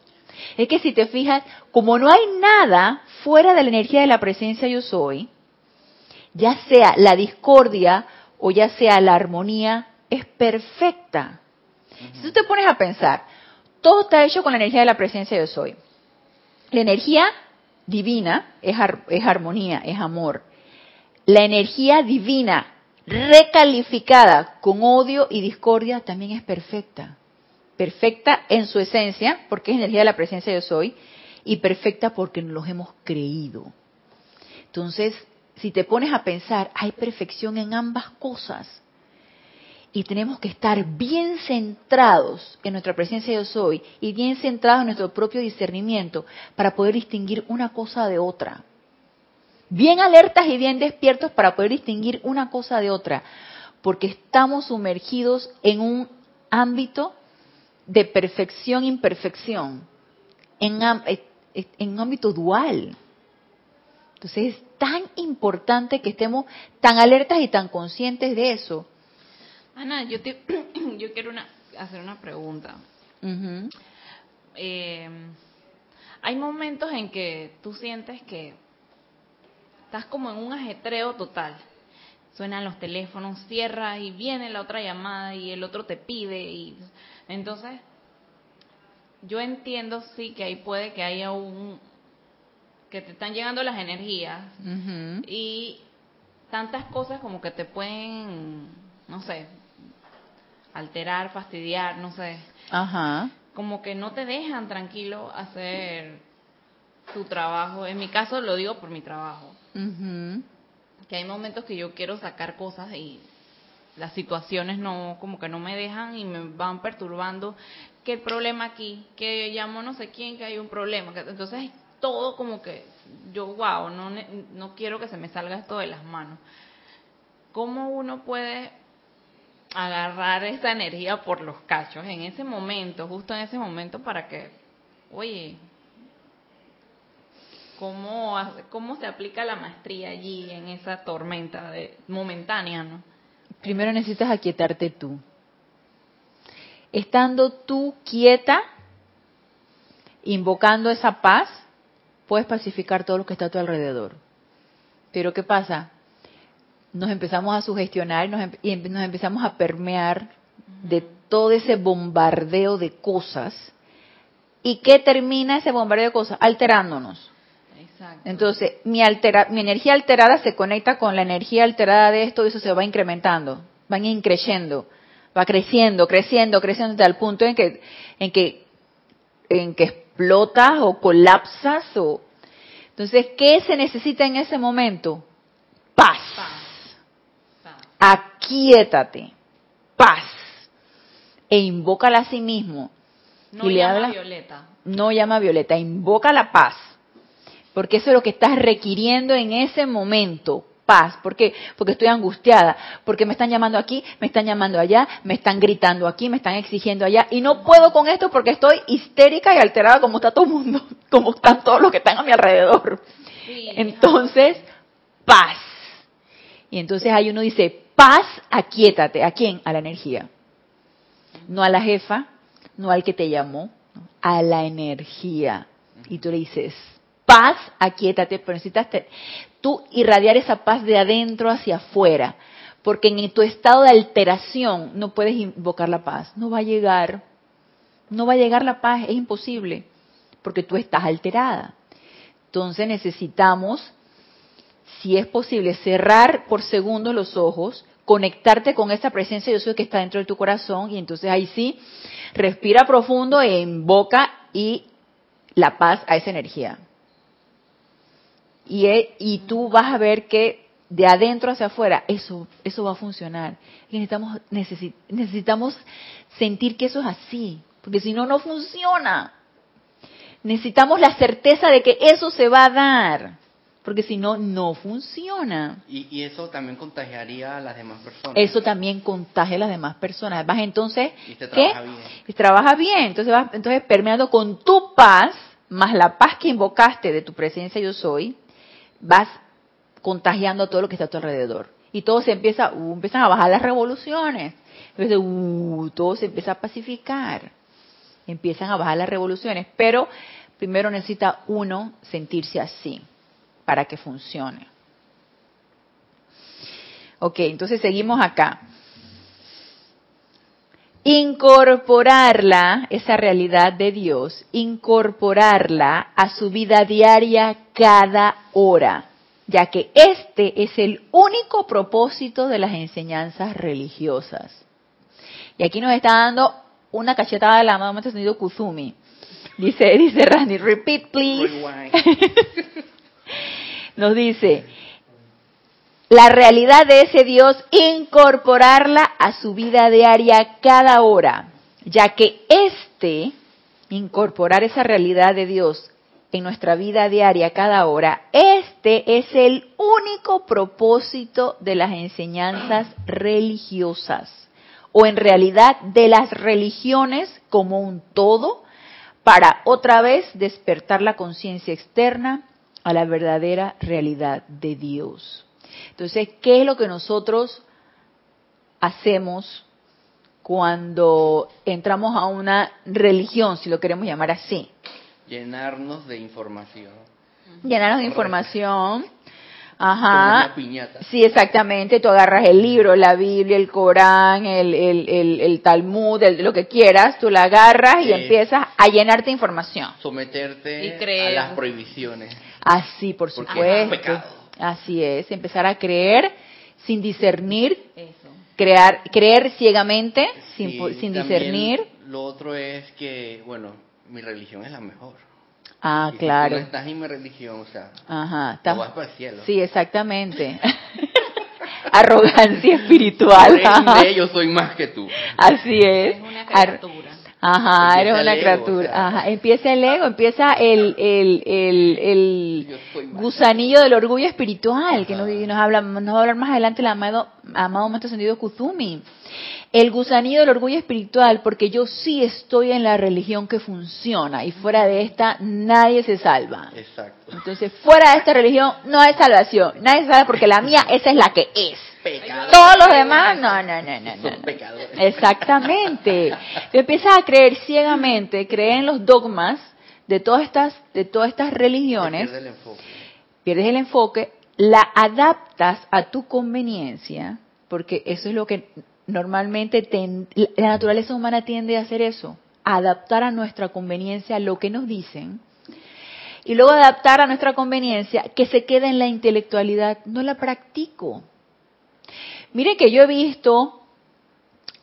Es que si te fijas, como no hay nada fuera de la energía de la presencia yo soy, ya sea la discordia o ya sea la armonía, es perfecta. Si tú te pones a pensar, todo está hecho con la energía de la presencia yo soy. La energía divina es, es armonía, es amor. La energía divina recalificada con odio y discordia también es perfecta perfecta en su esencia, porque es energía de la presencia yo soy, y perfecta porque nos los hemos creído. Entonces, si te pones a pensar, hay perfección en ambas cosas. Y tenemos que estar bien centrados en nuestra presencia yo soy y bien centrados en nuestro propio discernimiento para poder distinguir una cosa de otra. Bien alertas y bien despiertos para poder distinguir una cosa de otra. Porque estamos sumergidos en un ámbito de perfección imperfección en, eh, eh, en un ámbito dual. Entonces es tan importante que estemos tan alertas y tan conscientes de eso. Ana, yo, te, yo quiero una, hacer una pregunta. Eh, hay momentos en que tú sientes que estás como en un ajetreo total. Suenan los teléfonos, cierras y viene la otra llamada y el otro te pide y entonces, yo entiendo sí que ahí puede que haya un que te están llegando las energías y tantas cosas como que te pueden, no sé, alterar, fastidiar, no sé. Ajá. Como que no te dejan tranquilo hacer tu trabajo. En mi caso lo digo por mi trabajo. Que hay momentos que yo quiero sacar cosas y las situaciones no como que no me dejan y me van perturbando. Que el problema aquí que llamo no sé quién que hay un problema entonces todo como que yo wow no no quiero que se me salga esto de las manos. Cómo uno puede agarrar esa energía por los cachos en ese momento justo en ese momento para que oye cómo cómo se aplica la maestría allí en esa tormenta de momentánea no primero necesitas aquietarte tú. Estando tú quieta, invocando esa paz, puedes pacificar todo lo que está a tu alrededor. Pero ¿qué pasa? Nos empezamos a sugestionar y nos empezamos a permear de todo ese bombardeo de cosas. ¿Y qué termina ese bombardeo de cosas? Alterándonos. Entonces, mi, altera, mi energía alterada se conecta con la energía alterada de esto y eso se va incrementando, van increciendo, va creciendo, creciendo, creciendo hasta el punto en que, en que, en que explotas o colapsas o, entonces, ¿qué se necesita en ese momento? Paz. paz. Aquíétate. Paz. E invócala a sí mismo. No llama Violeta. No llama Violeta, invoca la paz porque eso es lo que estás requiriendo en ese momento. Paz, ¿por qué? Porque estoy angustiada, porque me están llamando aquí, me están llamando allá, me están gritando aquí, me están exigiendo allá, y no puedo con esto porque estoy histérica y alterada como está todo el mundo, como están todos los que están a mi alrededor. entonces, paz. Y entonces ahí uno dice, paz, aquíétate. ¿A quién? A la energía. No a la jefa, no al que te llamó, a la energía. Y tú le dices, paz, aquíétate, pero necesitas tú irradiar esa paz de adentro hacia afuera, porque en tu estado de alteración no puedes invocar la paz, no va a llegar, no va a llegar la paz, es imposible, porque tú estás alterada. Entonces necesitamos si es posible, cerrar por segundos los ojos, conectarte con esa presencia yo soy que está dentro de tu corazón y entonces ahí sí, respira profundo e invoca y la paz a esa energía. Y, e, y tú vas a ver que de adentro hacia afuera eso, eso va a funcionar. Y necesitamos, necesitamos sentir que eso es así, porque si no, no funciona. Necesitamos la certeza de que eso se va a dar porque si no, no funciona. Y, eso también contagiaría a las demás personas. Eso también contagia a las demás personas. Vas entonces, y te trabaja ¿qué? bien. Y trabaja bien. Entonces vas entonces permeando con tu paz, más la paz que invocaste de tu presencia yo soy, vas contagiando a todo lo que está a tu alrededor. Y todo se empieza, uh, empiezan a bajar las revoluciones. Entonces, uh, todo se empieza a pacificar. Empiezan a bajar las revoluciones. Pero primero necesita uno sentirse así para que funcione. Ok, entonces seguimos acá. Incorporarla, esa realidad de Dios, incorporarla a su vida diaria cada hora, ya que este es el único propósito de las enseñanzas religiosas. Y aquí nos está dando una cachetada de la amado sonido Kuzumi. Dice, dice Randy, repeat please. nos dice, la realidad de ese Dios, incorporarla a su vida diaria cada hora, ya que este, incorporar esa realidad de Dios en nuestra vida diaria cada hora, este es el único propósito de las enseñanzas religiosas, o en realidad de las religiones como un todo, para otra vez despertar la conciencia externa a la verdadera realidad de Dios. Entonces, ¿qué es lo que nosotros hacemos cuando entramos a una religión, si lo queremos llamar así? Llenarnos de información. Llenarnos de información. Ajá. Como. Sí, exactamente. Tú agarras el libro, la Biblia, el Corán, el, el, el, el Talmud, el, lo que quieras, tú la agarras y empiezas a llenarte de información. Someterte Y a las prohibiciones. Así, por Porque supuesto. es pecado. Así es, empezar a creer sin discernir, Eso. crear, creer ciegamente sin, Sí, sin también discernir. Lo otro es que, bueno, mi religión es la mejor. Ah, Y si claro. tú no estás en mi religión, o sea, Ajá, no vas para el cielo. Sí, exactamente. Arrogancia espiritual. Por ende, yo soy más que tú. Así es. Es una Ar- criatura. Ajá, Empieza eres una criatura. o sea. Ajá, empieza el ego, empieza el, el, el, el gusanillo del orgullo espiritual, que nos, nos, habla, nos va a hablar más adelante el amado, amado Maestro Ascendido Kuzumi. El gusanillo del orgullo espiritual, porque yo sí estoy en la religión que funciona y fuera de esta nadie se salva. Exacto. Entonces, fuera de esta religión no hay salvación. Nadie se salva porque la mía, esa es la que es. Pecado. Todos los demás, no, no, no, no, no. Pecadores. Exactamente. Tú empiezas a creer ciegamente, creer en los dogmas de todas estas, de todas estas religiones, pierde el enfoque. pierdes el enfoque, la adaptas a tu conveniencia, porque eso es lo que normalmente la naturaleza humana tiende a hacer eso, a adaptar a nuestra conveniencia lo que nos dicen, y luego adaptar a nuestra conveniencia que se quede en la intelectualidad, no la practico. Mire que yo he visto,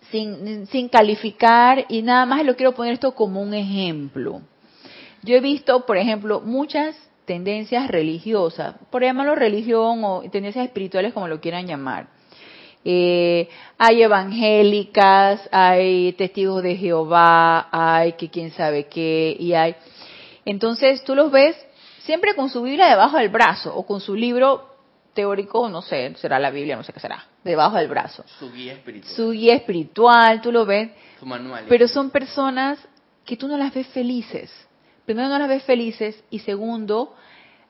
sin, sin calificar, y nada más lo quiero poner esto como un ejemplo. Yo he visto, por ejemplo, muchas tendencias religiosas, por llamarlo religión o tendencias espirituales como lo quieran llamar. Eh, hay evangélicas, hay testigos de Jehová, hay que quién sabe qué, y hay... Entonces tú los ves siempre con su Biblia debajo del brazo o con su libro teórico, no sé, será la Biblia, no sé qué será, debajo del brazo. Su guía espiritual. Su guía espiritual, tú lo ves, Su manual. pero son personas que tú no las ves felices. Primero no las ves felices y segundo,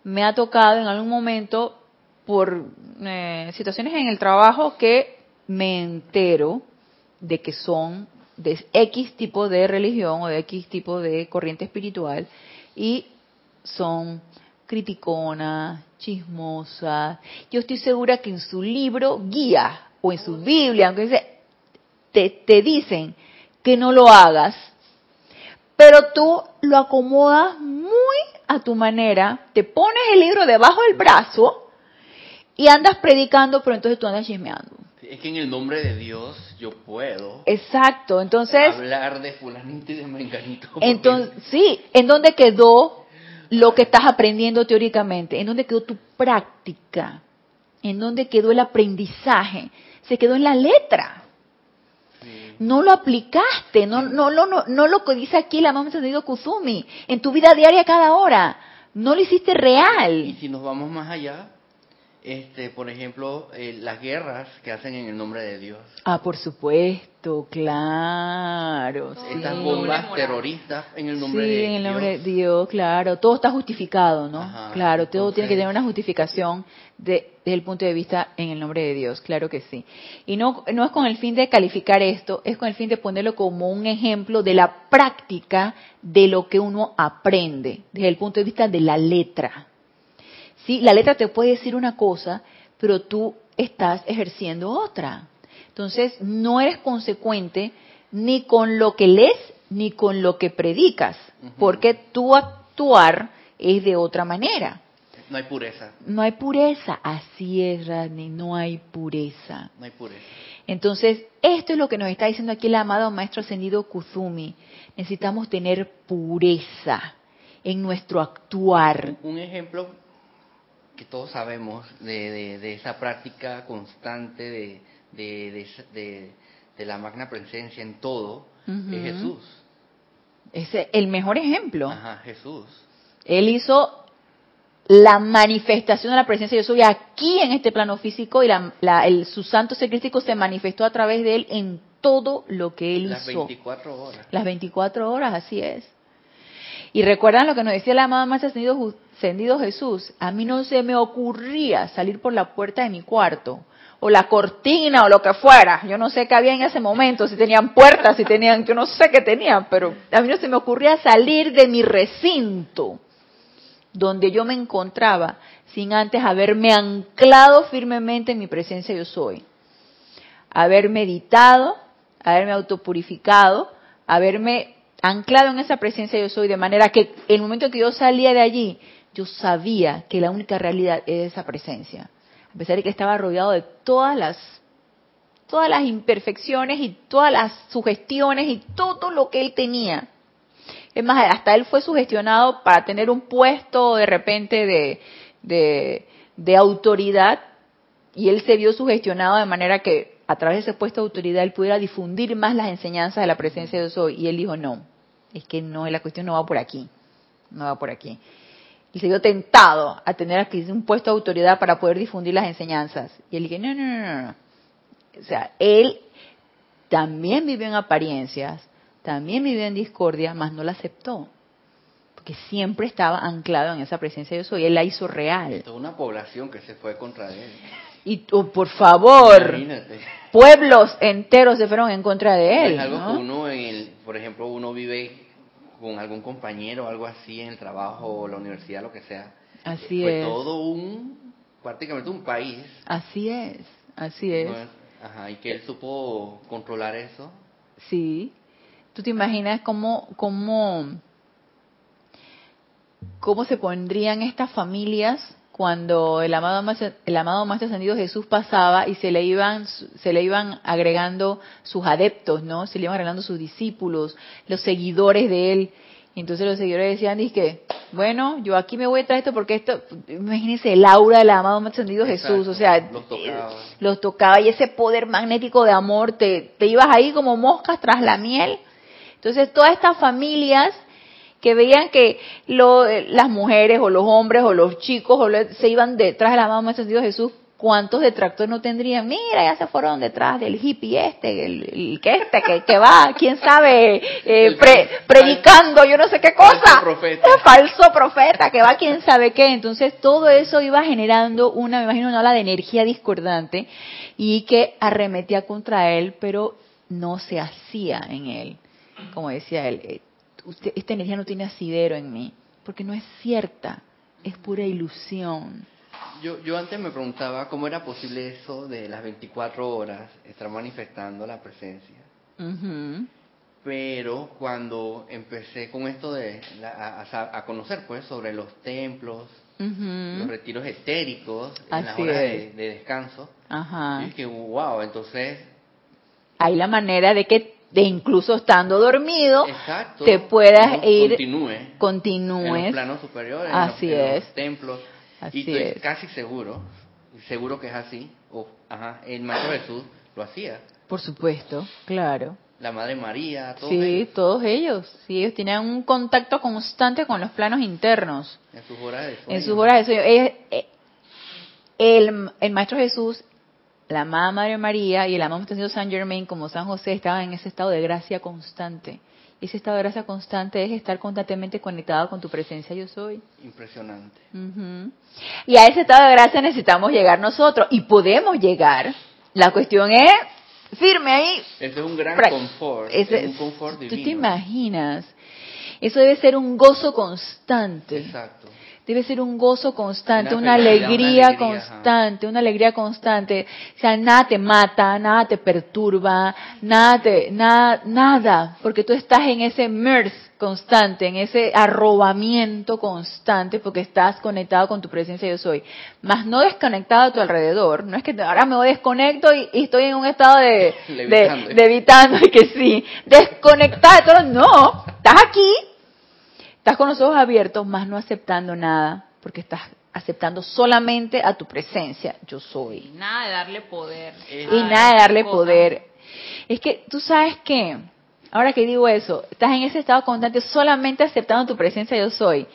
me ha tocado en algún momento por eh, situaciones en el trabajo que me entero de que son de X tipo de religión o de X tipo de corriente espiritual y son criticonas, chismosas. Yo estoy segura que en su libro guía o en su Biblia, aunque dice, te, te dicen que no lo hagas, pero tú lo acomodas muy a tu manera, te pones el libro debajo del brazo y andas predicando, pero entonces tú andas chismeando. Es que en el nombre de Dios yo puedo Exacto, entonces, hablar de fulanito y de menganito. entonces, sí, ¿en dónde quedó lo que estás aprendiendo teóricamente? ¿En dónde quedó tu práctica? ¿En dónde quedó el aprendizaje? Se quedó en la letra. Sí. No lo aplicaste, no, no, no, no, no lo que dice aquí la mamá entendido Kuzumi, en tu vida diaria cada hora. No lo hiciste Y real. si nos vamos más allá, este, por ejemplo, eh, las guerras que hacen en el nombre de Dios. Ah, por supuesto, claro. Sí. Estas bombas terroristas en el nombre sí, de en el Dios. nombre de Dios, claro. Todo está justificado, ¿no? Ajá, claro, todo entonces- tiene que tener una justificación de- desde el punto de vista en el nombre de Dios, claro que sí. Y no, no es con el fin de calificar esto, es con el fin de ponerlo como un ejemplo de la práctica de lo que uno aprende, desde el punto de vista de la letra. Sí, la letra te puede decir una cosa, pero tú estás ejerciendo otra. Entonces, no eres consecuente ni con lo que lees ni con lo que predicas, porque tu actuar es de otra manera. No hay pureza, No hay pureza, así es, Radney, no hay pureza. no hay pureza. Entonces, esto es lo que nos está diciendo aquí el amado Maestro Ascendido Kuzumi. Necesitamos tener pureza en nuestro actuar. Un ejemplo que todos sabemos de, de- de esa práctica constante de, de, de de- de la magna presencia en todo es Jesús. Es el mejor ejemplo. Ajá, Jesús. Él hizo la manifestación de la presencia yo soy aquí en este plano físico y la, la- el, su santo ser crístico se manifestó a través de él en todo lo que él Las hizo. 24 horas. Las 24 horas, así es. Y recuerdan lo que nos decía la amada más ascendido, Jesús. A mí no se me ocurría salir por la puerta de mi cuarto, o la cortina, o lo que fuera. Yo no sé qué había en ese momento, si tenían puertas, si tenían, yo no sé qué tenían, pero a mí no se me ocurría salir de mi recinto, donde yo me encontraba, sin antes haberme anclado firmemente en mi presencia yo soy. Haber meditado, haberme autopurificado, haberme anclado en esa presencia yo soy, de manera que el momento en que yo salía de allí, yo sabía que la única realidad era esa presencia. A pesar de que estaba rodeado de todas las todas las imperfecciones y todas las sugestiones y todo lo que él tenía. Es más, hasta él fue sugestionado para tener un puesto de repente de, de, de autoridad y él se vio sugestionado de manera que a través de ese puesto de autoridad él pudiera difundir más las enseñanzas de la presencia de Dios hoy. Y él dijo, no, es que no, la cuestión no va por aquí, no va por aquí. Y se vio tentado a tener aquí un puesto de autoridad para poder difundir las enseñanzas. Y él dijo, no, no, no, no. O sea, él también vivió en apariencias, también vivió en discordia, mas no la aceptó. Porque siempre estaba anclado en esa presencia de Dios y él la hizo real. Toda una población que se fue contra él. Y oh, por favor, Imagínate. pueblos enteros se fueron en contra de él. es algo ¿no? que uno, en el, por ejemplo, uno vive con algún compañero o algo así en el trabajo o la universidad, lo que sea. Así fue es. todo un, prácticamente un país. Así es, así es. Ajá, y que él supo controlar eso. Sí. ¿Tú te imaginas cómo, cómo, cómo se pondrían estas familias cuando el amado Maestro- el amado Maestro Ascendido Jesús pasaba y se le iban se le iban agregando sus adeptos, ¿no? Se le iban agregando sus discípulos, los seguidores de él. Y entonces los seguidores decían, que bueno, yo aquí me voy a traer esto porque esto, imagínense el aura del amado Maestro Ascendido Jesús, o sea, Exacto, los tocaba. los tocaba y ese poder magnético de amor, te, te ibas ahí como moscas tras la miel. Entonces todas estas familias que veían que lo- las mujeres o los hombres o los chicos o lo- se iban detrás del amado Maestro Ascendido Jesús, ¿cuántos detractores no tendrían? Mira, ya se fueron detrás del hippie este, el, el que este, que, que va, quién sabe, eh, pre- predicando, yo no sé qué cosa. falso profeta. El falso profeta, que va quién sabe qué. Entonces todo eso iba generando una, me imagino, una ola de energía discordante y que arremetía contra él, pero no se hacía en él. Como decía él, eh, usted- esta energía no tiene asidero en mí, porque no es cierta, es pura ilusión. Yo, yo antes me preguntaba cómo era posible eso de las 24 horas estar manifestando la presencia. Ujú. Pero cuando empecé con esto de la- a, a conocer pues sobre los templos los retiros etéricos, en las horas de, de descanso. Ajá. Y es que, wow, entonces, Hay la manera de que, de incluso estando dormido, exacto, te puedas ir- Continúe. En los continúes. planos superiores, Así en los, en es. los templos. Así y estoy es. casi seguro, seguro que es así. O, ajá, el Maestro Jesús lo hacía. Por supuesto, claro. La Madre María, todos Sí, ellos, todos ellos. Sí, ellos tenían un contacto constante con los planos internos. en sus horas de sueño. En sus horas de sueño. Eh, el, el Maestro Jesús, la amada Madre María y el amado Maestro San Germain, como San José, estaban en ese estado de gracia constante. Ese estado de gracia constante es estar constantemente conectado con tu presencia yo soy. Impresionante. Y a ese estado de gracia necesitamos llegar nosotros. Y podemos llegar. La cuestión es firme ahí. Ese es un gran confort, ese- es un confort ¿Tú divino. te imaginas? Eso debe ser un gozo constante. Exacto. Debe ser un gozo constante, Una una, felicidad, una alegría, constante, una alegría constante. O sea, nada te mata, nada te perturba, nada te, nada, nada, porque tú estás en ese merge constante, en ese arrobamiento constante, porque estás conectado con tu presencia yo soy. Más no desconectado a tu alrededor. No es que ahora me desconecto y, y estoy en un estado de, de, Levitando. de evitando y que sí, desconectado. No, estás aquí, Estás con los ojos abiertos, más no aceptando nada, porque estás aceptando solamente a tu presencia, yo Y soy. nada de darle poder. Y Y nada de darle poder. Es que tú sabes que, ahora que digo eso, estás en ese estado constante solamente aceptando tu presencia, yo soy.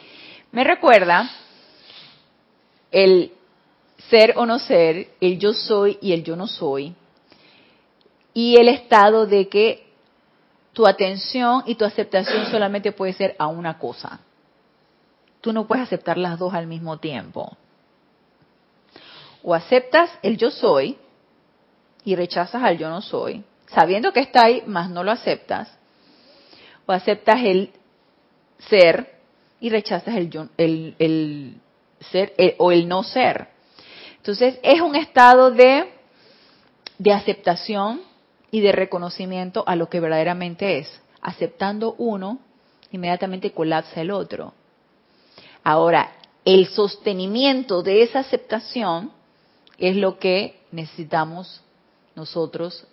Me recuerda el ser o no ser, el yo soy y el yo no soy, y el estado de que tu atención y tu aceptación solamente puede ser a una cosa. Tú no puedes aceptar las dos al mismo tiempo. O aceptas el yo soy y rechazas al yo no soy, sabiendo que está ahí, mas no lo aceptas. O aceptas el ser y rechazas el, yo- el, el ser eh, o el no ser. Entonces es un estado de, de aceptación y de reconocimiento a lo que verdaderamente es. Aceptando uno, inmediatamente colapsa el otro. Ahora, el sostenimiento de esa aceptación es lo que necesitamos nosotros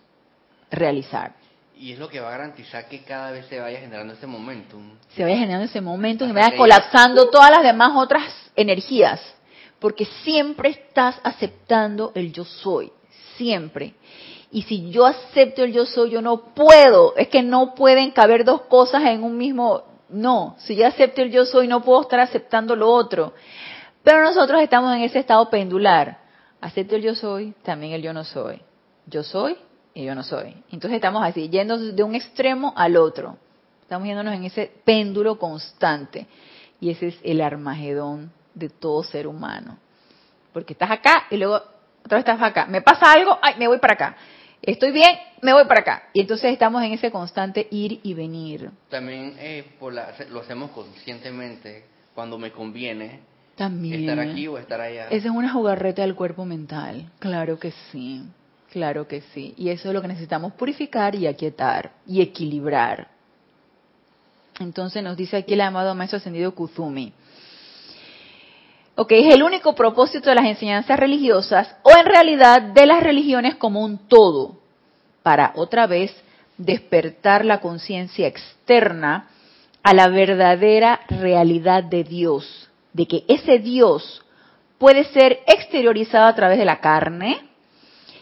realizar. Y es lo que va a garantizar que cada vez se vaya generando ese momentum. Se vaya generando ese momento y Hasta vaya que colapsando todas las demás otras energías. Porque siempre estás aceptando el yo soy. Siempre. Y si yo acepto el yo soy, yo no puedo. Es que no pueden caber dos cosas en un mismo. No. Si yo acepto el yo soy, no puedo estar aceptando lo otro. Pero nosotros estamos en ese estado pendular. Acepto el yo soy, también el yo no soy. Yo soy y yo no soy. Entonces estamos así, yendo de un extremo al otro. Estamos yéndonos en ese péndulo constante. Y ese es el armagedón de todo ser humano. Porque estás acá y luego otra vez estás acá. Me pasa algo, ay, me voy para acá. Estoy bien, me voy para acá. Y entonces estamos en ese constante ir y venir. También eh, por la- lo hacemos conscientemente cuando me conviene También. estar aquí o estar allá. Esa es una jugarreta del cuerpo mental. Claro que sí. Claro que sí. Y eso es lo que necesitamos purificar y aquietar y equilibrar. Entonces nos dice aquí el amado Maestro Ascendido Kuzumi. Ok, es el único propósito de las enseñanzas religiosas o en realidad de las religiones como un todo, para otra vez despertar la conciencia externa a la verdadera realidad de Dios, de que ese Dios puede ser exteriorizado a través de la carne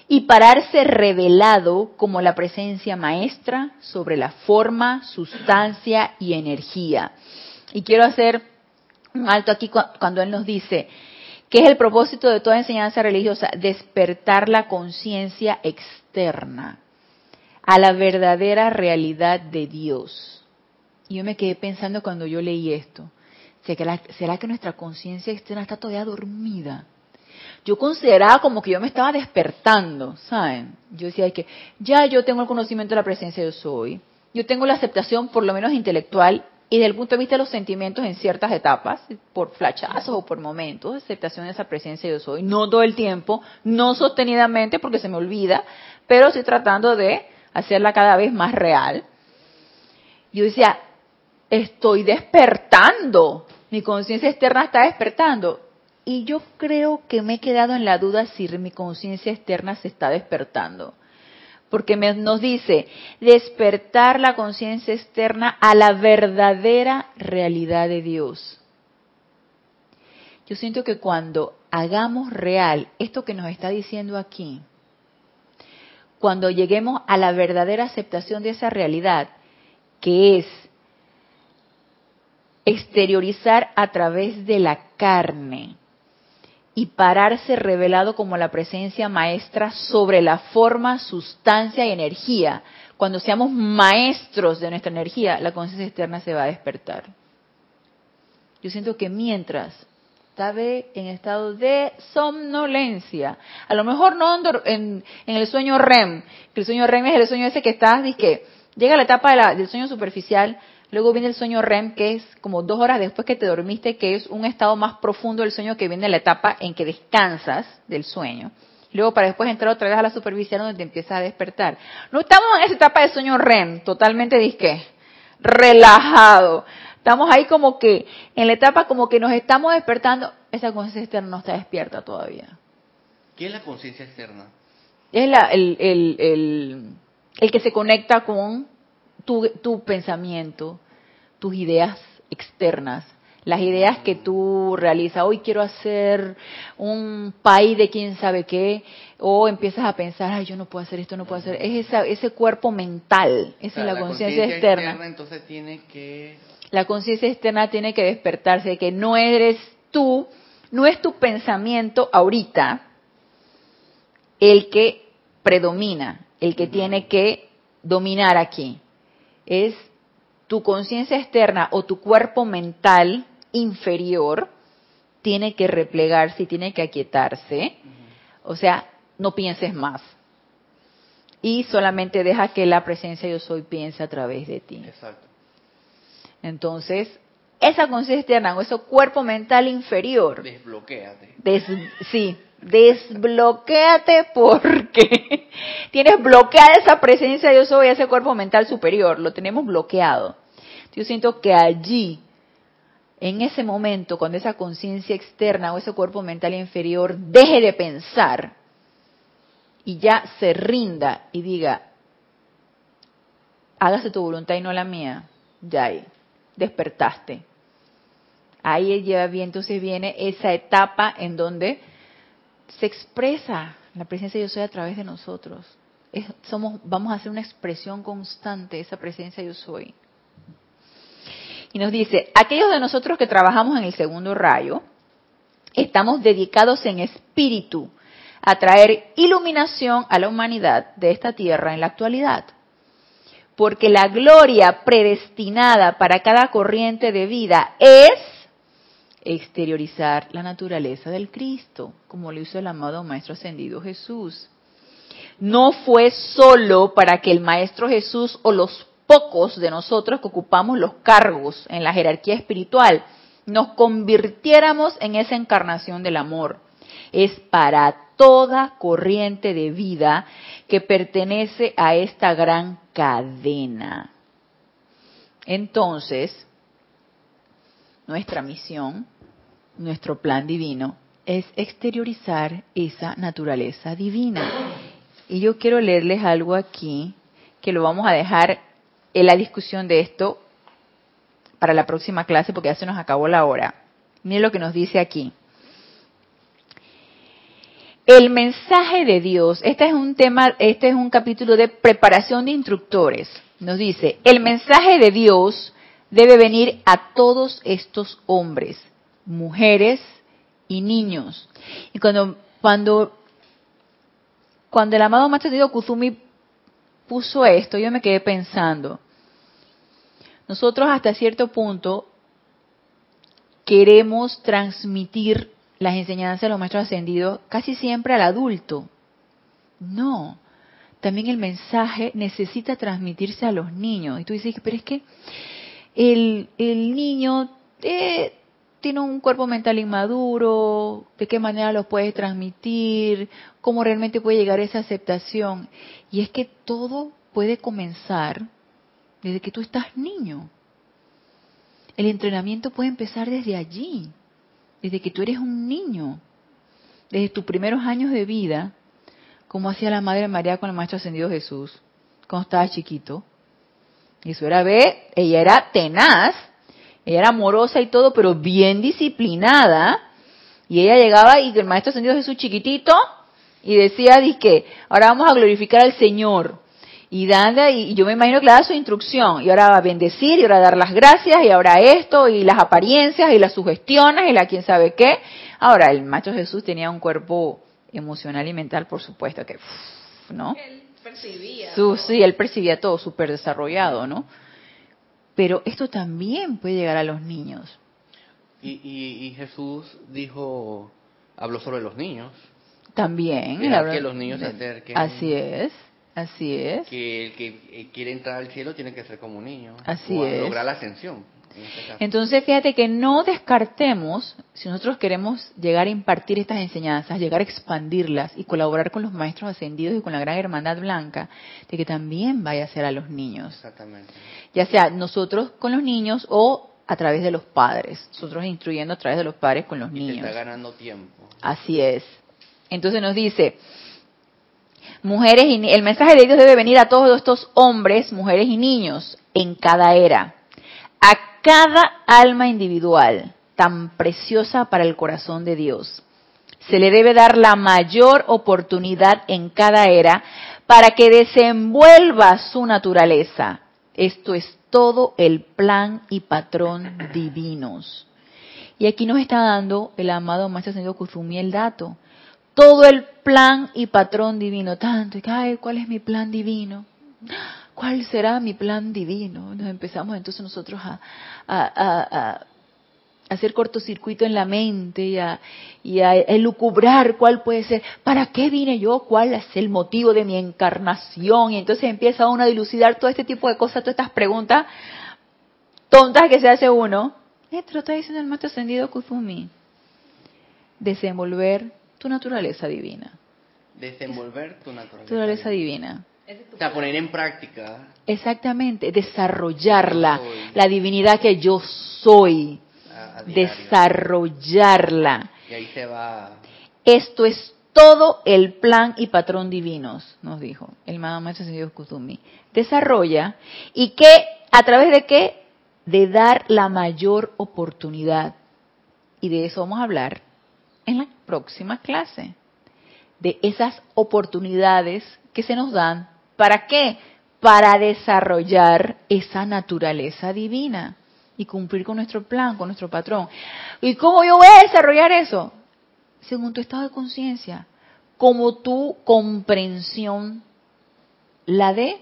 y pararse revelado como la presencia maestra sobre la forma, sustancia y energía. Y quiero hacer un alto aquí cu- cuando él nos dice que es el propósito de toda enseñanza religiosa, despertar la conciencia externa a la verdadera realidad de Dios. Y yo me quedé pensando cuando yo leí esto, ¿será, que nuestra conciencia externa está todavía dormida? Yo consideraba como que yo me estaba despertando, ¿saben? Yo decía que ya yo tengo el conocimiento de la presencia yo soy, yo tengo la aceptación por lo menos intelectual y desde el punto de vista de los sentimientos en ciertas etapas, por flachazos o por momentos, aceptación de esa presencia yo soy, no todo el tiempo, no sostenidamente porque se me olvida, pero estoy tratando de hacerla cada vez más real. Yo decía, estoy despertando, mi conciencia externa está despertando. y yo creo que me he quedado en la duda si mi conciencia externa se está despertando. Porque nos dice, despertar la conciencia externa a la verdadera realidad de Dios. Yo siento que cuando hagamos real esto que nos está diciendo aquí, cuando lleguemos a la verdadera aceptación de esa realidad, que es exteriorizar a través de la carne y pararse revelado como la presencia maestra sobre la forma, sustancia y energía. Cuando seamos maestros de nuestra energía, la conciencia externa se va a despertar. Yo siento que mientras está en estado de somnolencia, a lo mejor no en, en, el sueño REM, que el sueño REM es el sueño ese que estás, que llega la etapa del sueño superficial, Luego viene el sueño REM, que es como dos horas después que te dormiste, que es un estado más profundo del sueño que viene la etapa en que descansas del sueño. Luego para después entrar otra vez a la supervisión donde te empiezas a despertar. No estamos en esa etapa de sueño REM, totalmente disque, relajado. Estamos ahí como que, en la etapa como que nos estamos despertando, esa conciencia externa no está despierta todavía. ¿Qué es la conciencia externa? Es el, el, el que se conecta con tu, pensamiento, tus ideas externas, las ideas que tú realizas, hoy quiero hacer un país de quién sabe qué, o empiezas a pensar, ay, yo no puedo hacer esto, no puedo hacer, es esa, ese cuerpo mental, esa es la, conciencia externa. Entonces tiene que... La conciencia externa tiene que despertarse de que no eres tú, no es tu pensamiento ahorita el que predomina, el que tiene que dominar aquí es tu conciencia externa o tu cuerpo mental inferior tiene que replegarse y tiene que aquietarse. O sea, no pienses más. Y solamente deja que la presencia yo soy piense a través de ti. Exacto. Entonces, esa conciencia externa o ese cuerpo mental inferior. Desbloquéate. sí, desbloquéate porque tienes bloqueada esa presencia yo soy, ese cuerpo mental superior, lo tenemos bloqueado. Yo siento que allí, en ese momento, cuando esa conciencia externa o ese cuerpo mental inferior deje de pensar y ya se rinda y diga, hágase tu voluntad y no la mía, ya despertaste. Ahí ya bien, entonces viene esa etapa en donde se expresa la presencia de yo soy a través de nosotros. somos, vamos a hacer una expresión constante de esa presencia yo soy. Y nos dice, aquellos de nosotros que trabajamos en el segundo rayo, estamos dedicados en espíritu a traer iluminación a la humanidad de esta tierra en la actualidad. Porque la gloria predestinada para cada corriente de vida es exteriorizar la naturaleza del Cristo, como lo hizo el amado Maestro Ascendido Jesús. No fue solo para que el Maestro Jesús o los pocos de nosotros que ocupamos los cargos en la jerarquía espiritual nos convirtiéramos en esa encarnación del amor. Es para toda corriente de vida que pertenece a esta gran cadena. Entonces, nuestra misión, nuestro plan divino, es exteriorizar esa naturaleza divina. Y yo quiero leerles algo aquí, que lo vamos a dejar en la discusión de esto para la próxima clase, porque ya se nos acabó la hora. Miren lo que nos dice aquí. El mensaje de Dios, este es un tema, este es un capítulo de preparación de instructores. Nos dice, el mensaje de Dios debe venir a todos estos hombres, mujeres y niños. Y cuando, cuando, cuando el amado Maestro Kuzumi puso esto, yo me quedé pensando, nosotros hasta cierto punto queremos transmitir las enseñanzas de los maestros ascendidos casi siempre al adulto. No, también el mensaje necesita transmitirse a los niños. Y tú dices, pero es que el, niño eh, tiene un cuerpo mental inmaduro, de qué manera lo puedes transmitir, cómo realmente puede llegar a esa aceptación. Y es que todo puede comenzar desde que tú estás niño. El entrenamiento puede empezar desde allí, desde que tú eres un niño, desde tus primeros años de vida, como hacía la Madre María con el Maestro Ascendido Jesús, cuando estaba chiquito. Eso era, ve, ella era tenaz, ella era amorosa y todo, pero bien disciplinada. Y ella llegaba y el Maestro Ascendido Jesús chiquitito y decía, que ahora vamos a glorificar al Señor. Y, dale, y yo me imagino que le da su instrucción, y ahora va a bendecir, y ahora dar las gracias, y ahora esto, y las apariencias, y las sugestiones, y la quién sabe qué. Ahora, el macho Jesús tenía un cuerpo emocional y mental, por supuesto, que, ¿no? Percibía. sí, él percibía todo súper desarrollado, ¿no? Pero esto también puede llegar a los niños. Y, y Jesús dijo, habló sobre los niños. También. que los niños se acerquen. Así es, así es. Que el que eh, quiere entrar al cielo tiene que ser como un niño. Así o es. Lograr la ascensión. Este Entonces, fíjate que no descartemos, si nosotros queremos llegar a impartir estas enseñanzas, llegar a expandirlas y colaborar con los maestros ascendidos y con la gran hermandad blanca, de que también vaya a ser a los niños. Exactamente. Ya sea nosotros con los niños o a través de los padres, nosotros instruyendo a través de los padres con los y niños. está ganando tiempo. Así es. Entonces nos dice, mujeres y el mensaje de Dios debe venir a todos estos hombres, mujeres y niños en cada era, a cada alma individual tan preciosa para el corazón de Dios. Se le debe dar la mayor oportunidad en cada era para que desenvuelva su naturaleza. Esto es todo el plan y patrón divinos. Y aquí nos está dando el amado Maestro Señor Kuzumi el dato todo el plan y patrón divino. Tanto, y ay, ¿cuál es mi plan divino? ¿Cuál será mi plan divino? Nos empezamos entonces nosotros a, a, hacer cortocircuito en la mente y a, y a elucubrar cuál puede ser, ¿para qué vine yo? ¿Cuál es el motivo de mi encarnación? Y entonces empieza uno a dilucidar todo este tipo de cosas, todas estas preguntas tontas que se hace uno. Esto lo está diciendo el maestro ascendido Kuzumi. Desenvolver tu naturaleza divina. Desenvolver tu naturaleza, divina. O sea, poner en práctica. Exactamente, desarrollarla, la divinidad que yo soy. desarrollarla. Y ahí se va. Esto es todo el plan y patrón divinos, nos dijo el maestro señor Kuzumi. Desarrolla y que a través de qué? De dar la mayor oportunidad. Y de eso vamos a hablar en la próxima clase. De esas oportunidades que se nos dan. ¿Para qué? Para desarrollar esa naturaleza divina y cumplir con nuestro plan, con nuestro patrón. ¿Y cómo yo voy a desarrollar eso? Según tu estado de conciencia, como tu comprensión la dé,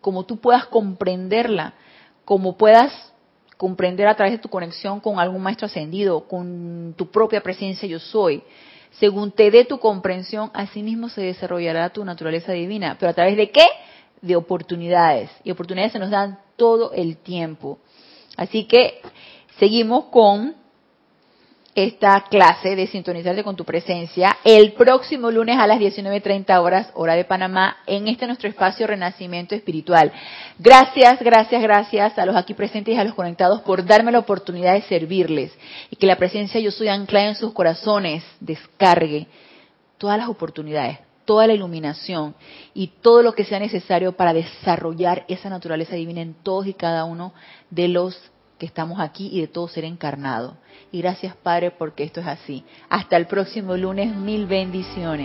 como tú puedas comprenderla, como puedas comprender a través de tu conexión con algún maestro ascendido, con tu propia presencia yo soy. Según te dé tu comprensión, así mismo se desarrollará tu naturaleza divina. ¿Pero a través de qué? De oportunidades. Y oportunidades se nos dan todo el tiempo. Así que seguimos con esta clase de sintonizarte con tu presencia el próximo lunes a las 19.30 horas, hora de Panamá, en este nuestro espacio Renacimiento Espiritual. Gracias, gracias, gracias a los aquí presentes y a los conectados por darme la oportunidad de servirles y que la presencia yo soy anclada en sus corazones, descargue todas las oportunidades, toda la iluminación y todo lo que sea necesario para desarrollar esa naturaleza divina en todos y cada uno de los que estamos aquí y de todo ser encarnado. Y gracias Padre porque esto es así. Hasta el próximo lunes, mil bendiciones.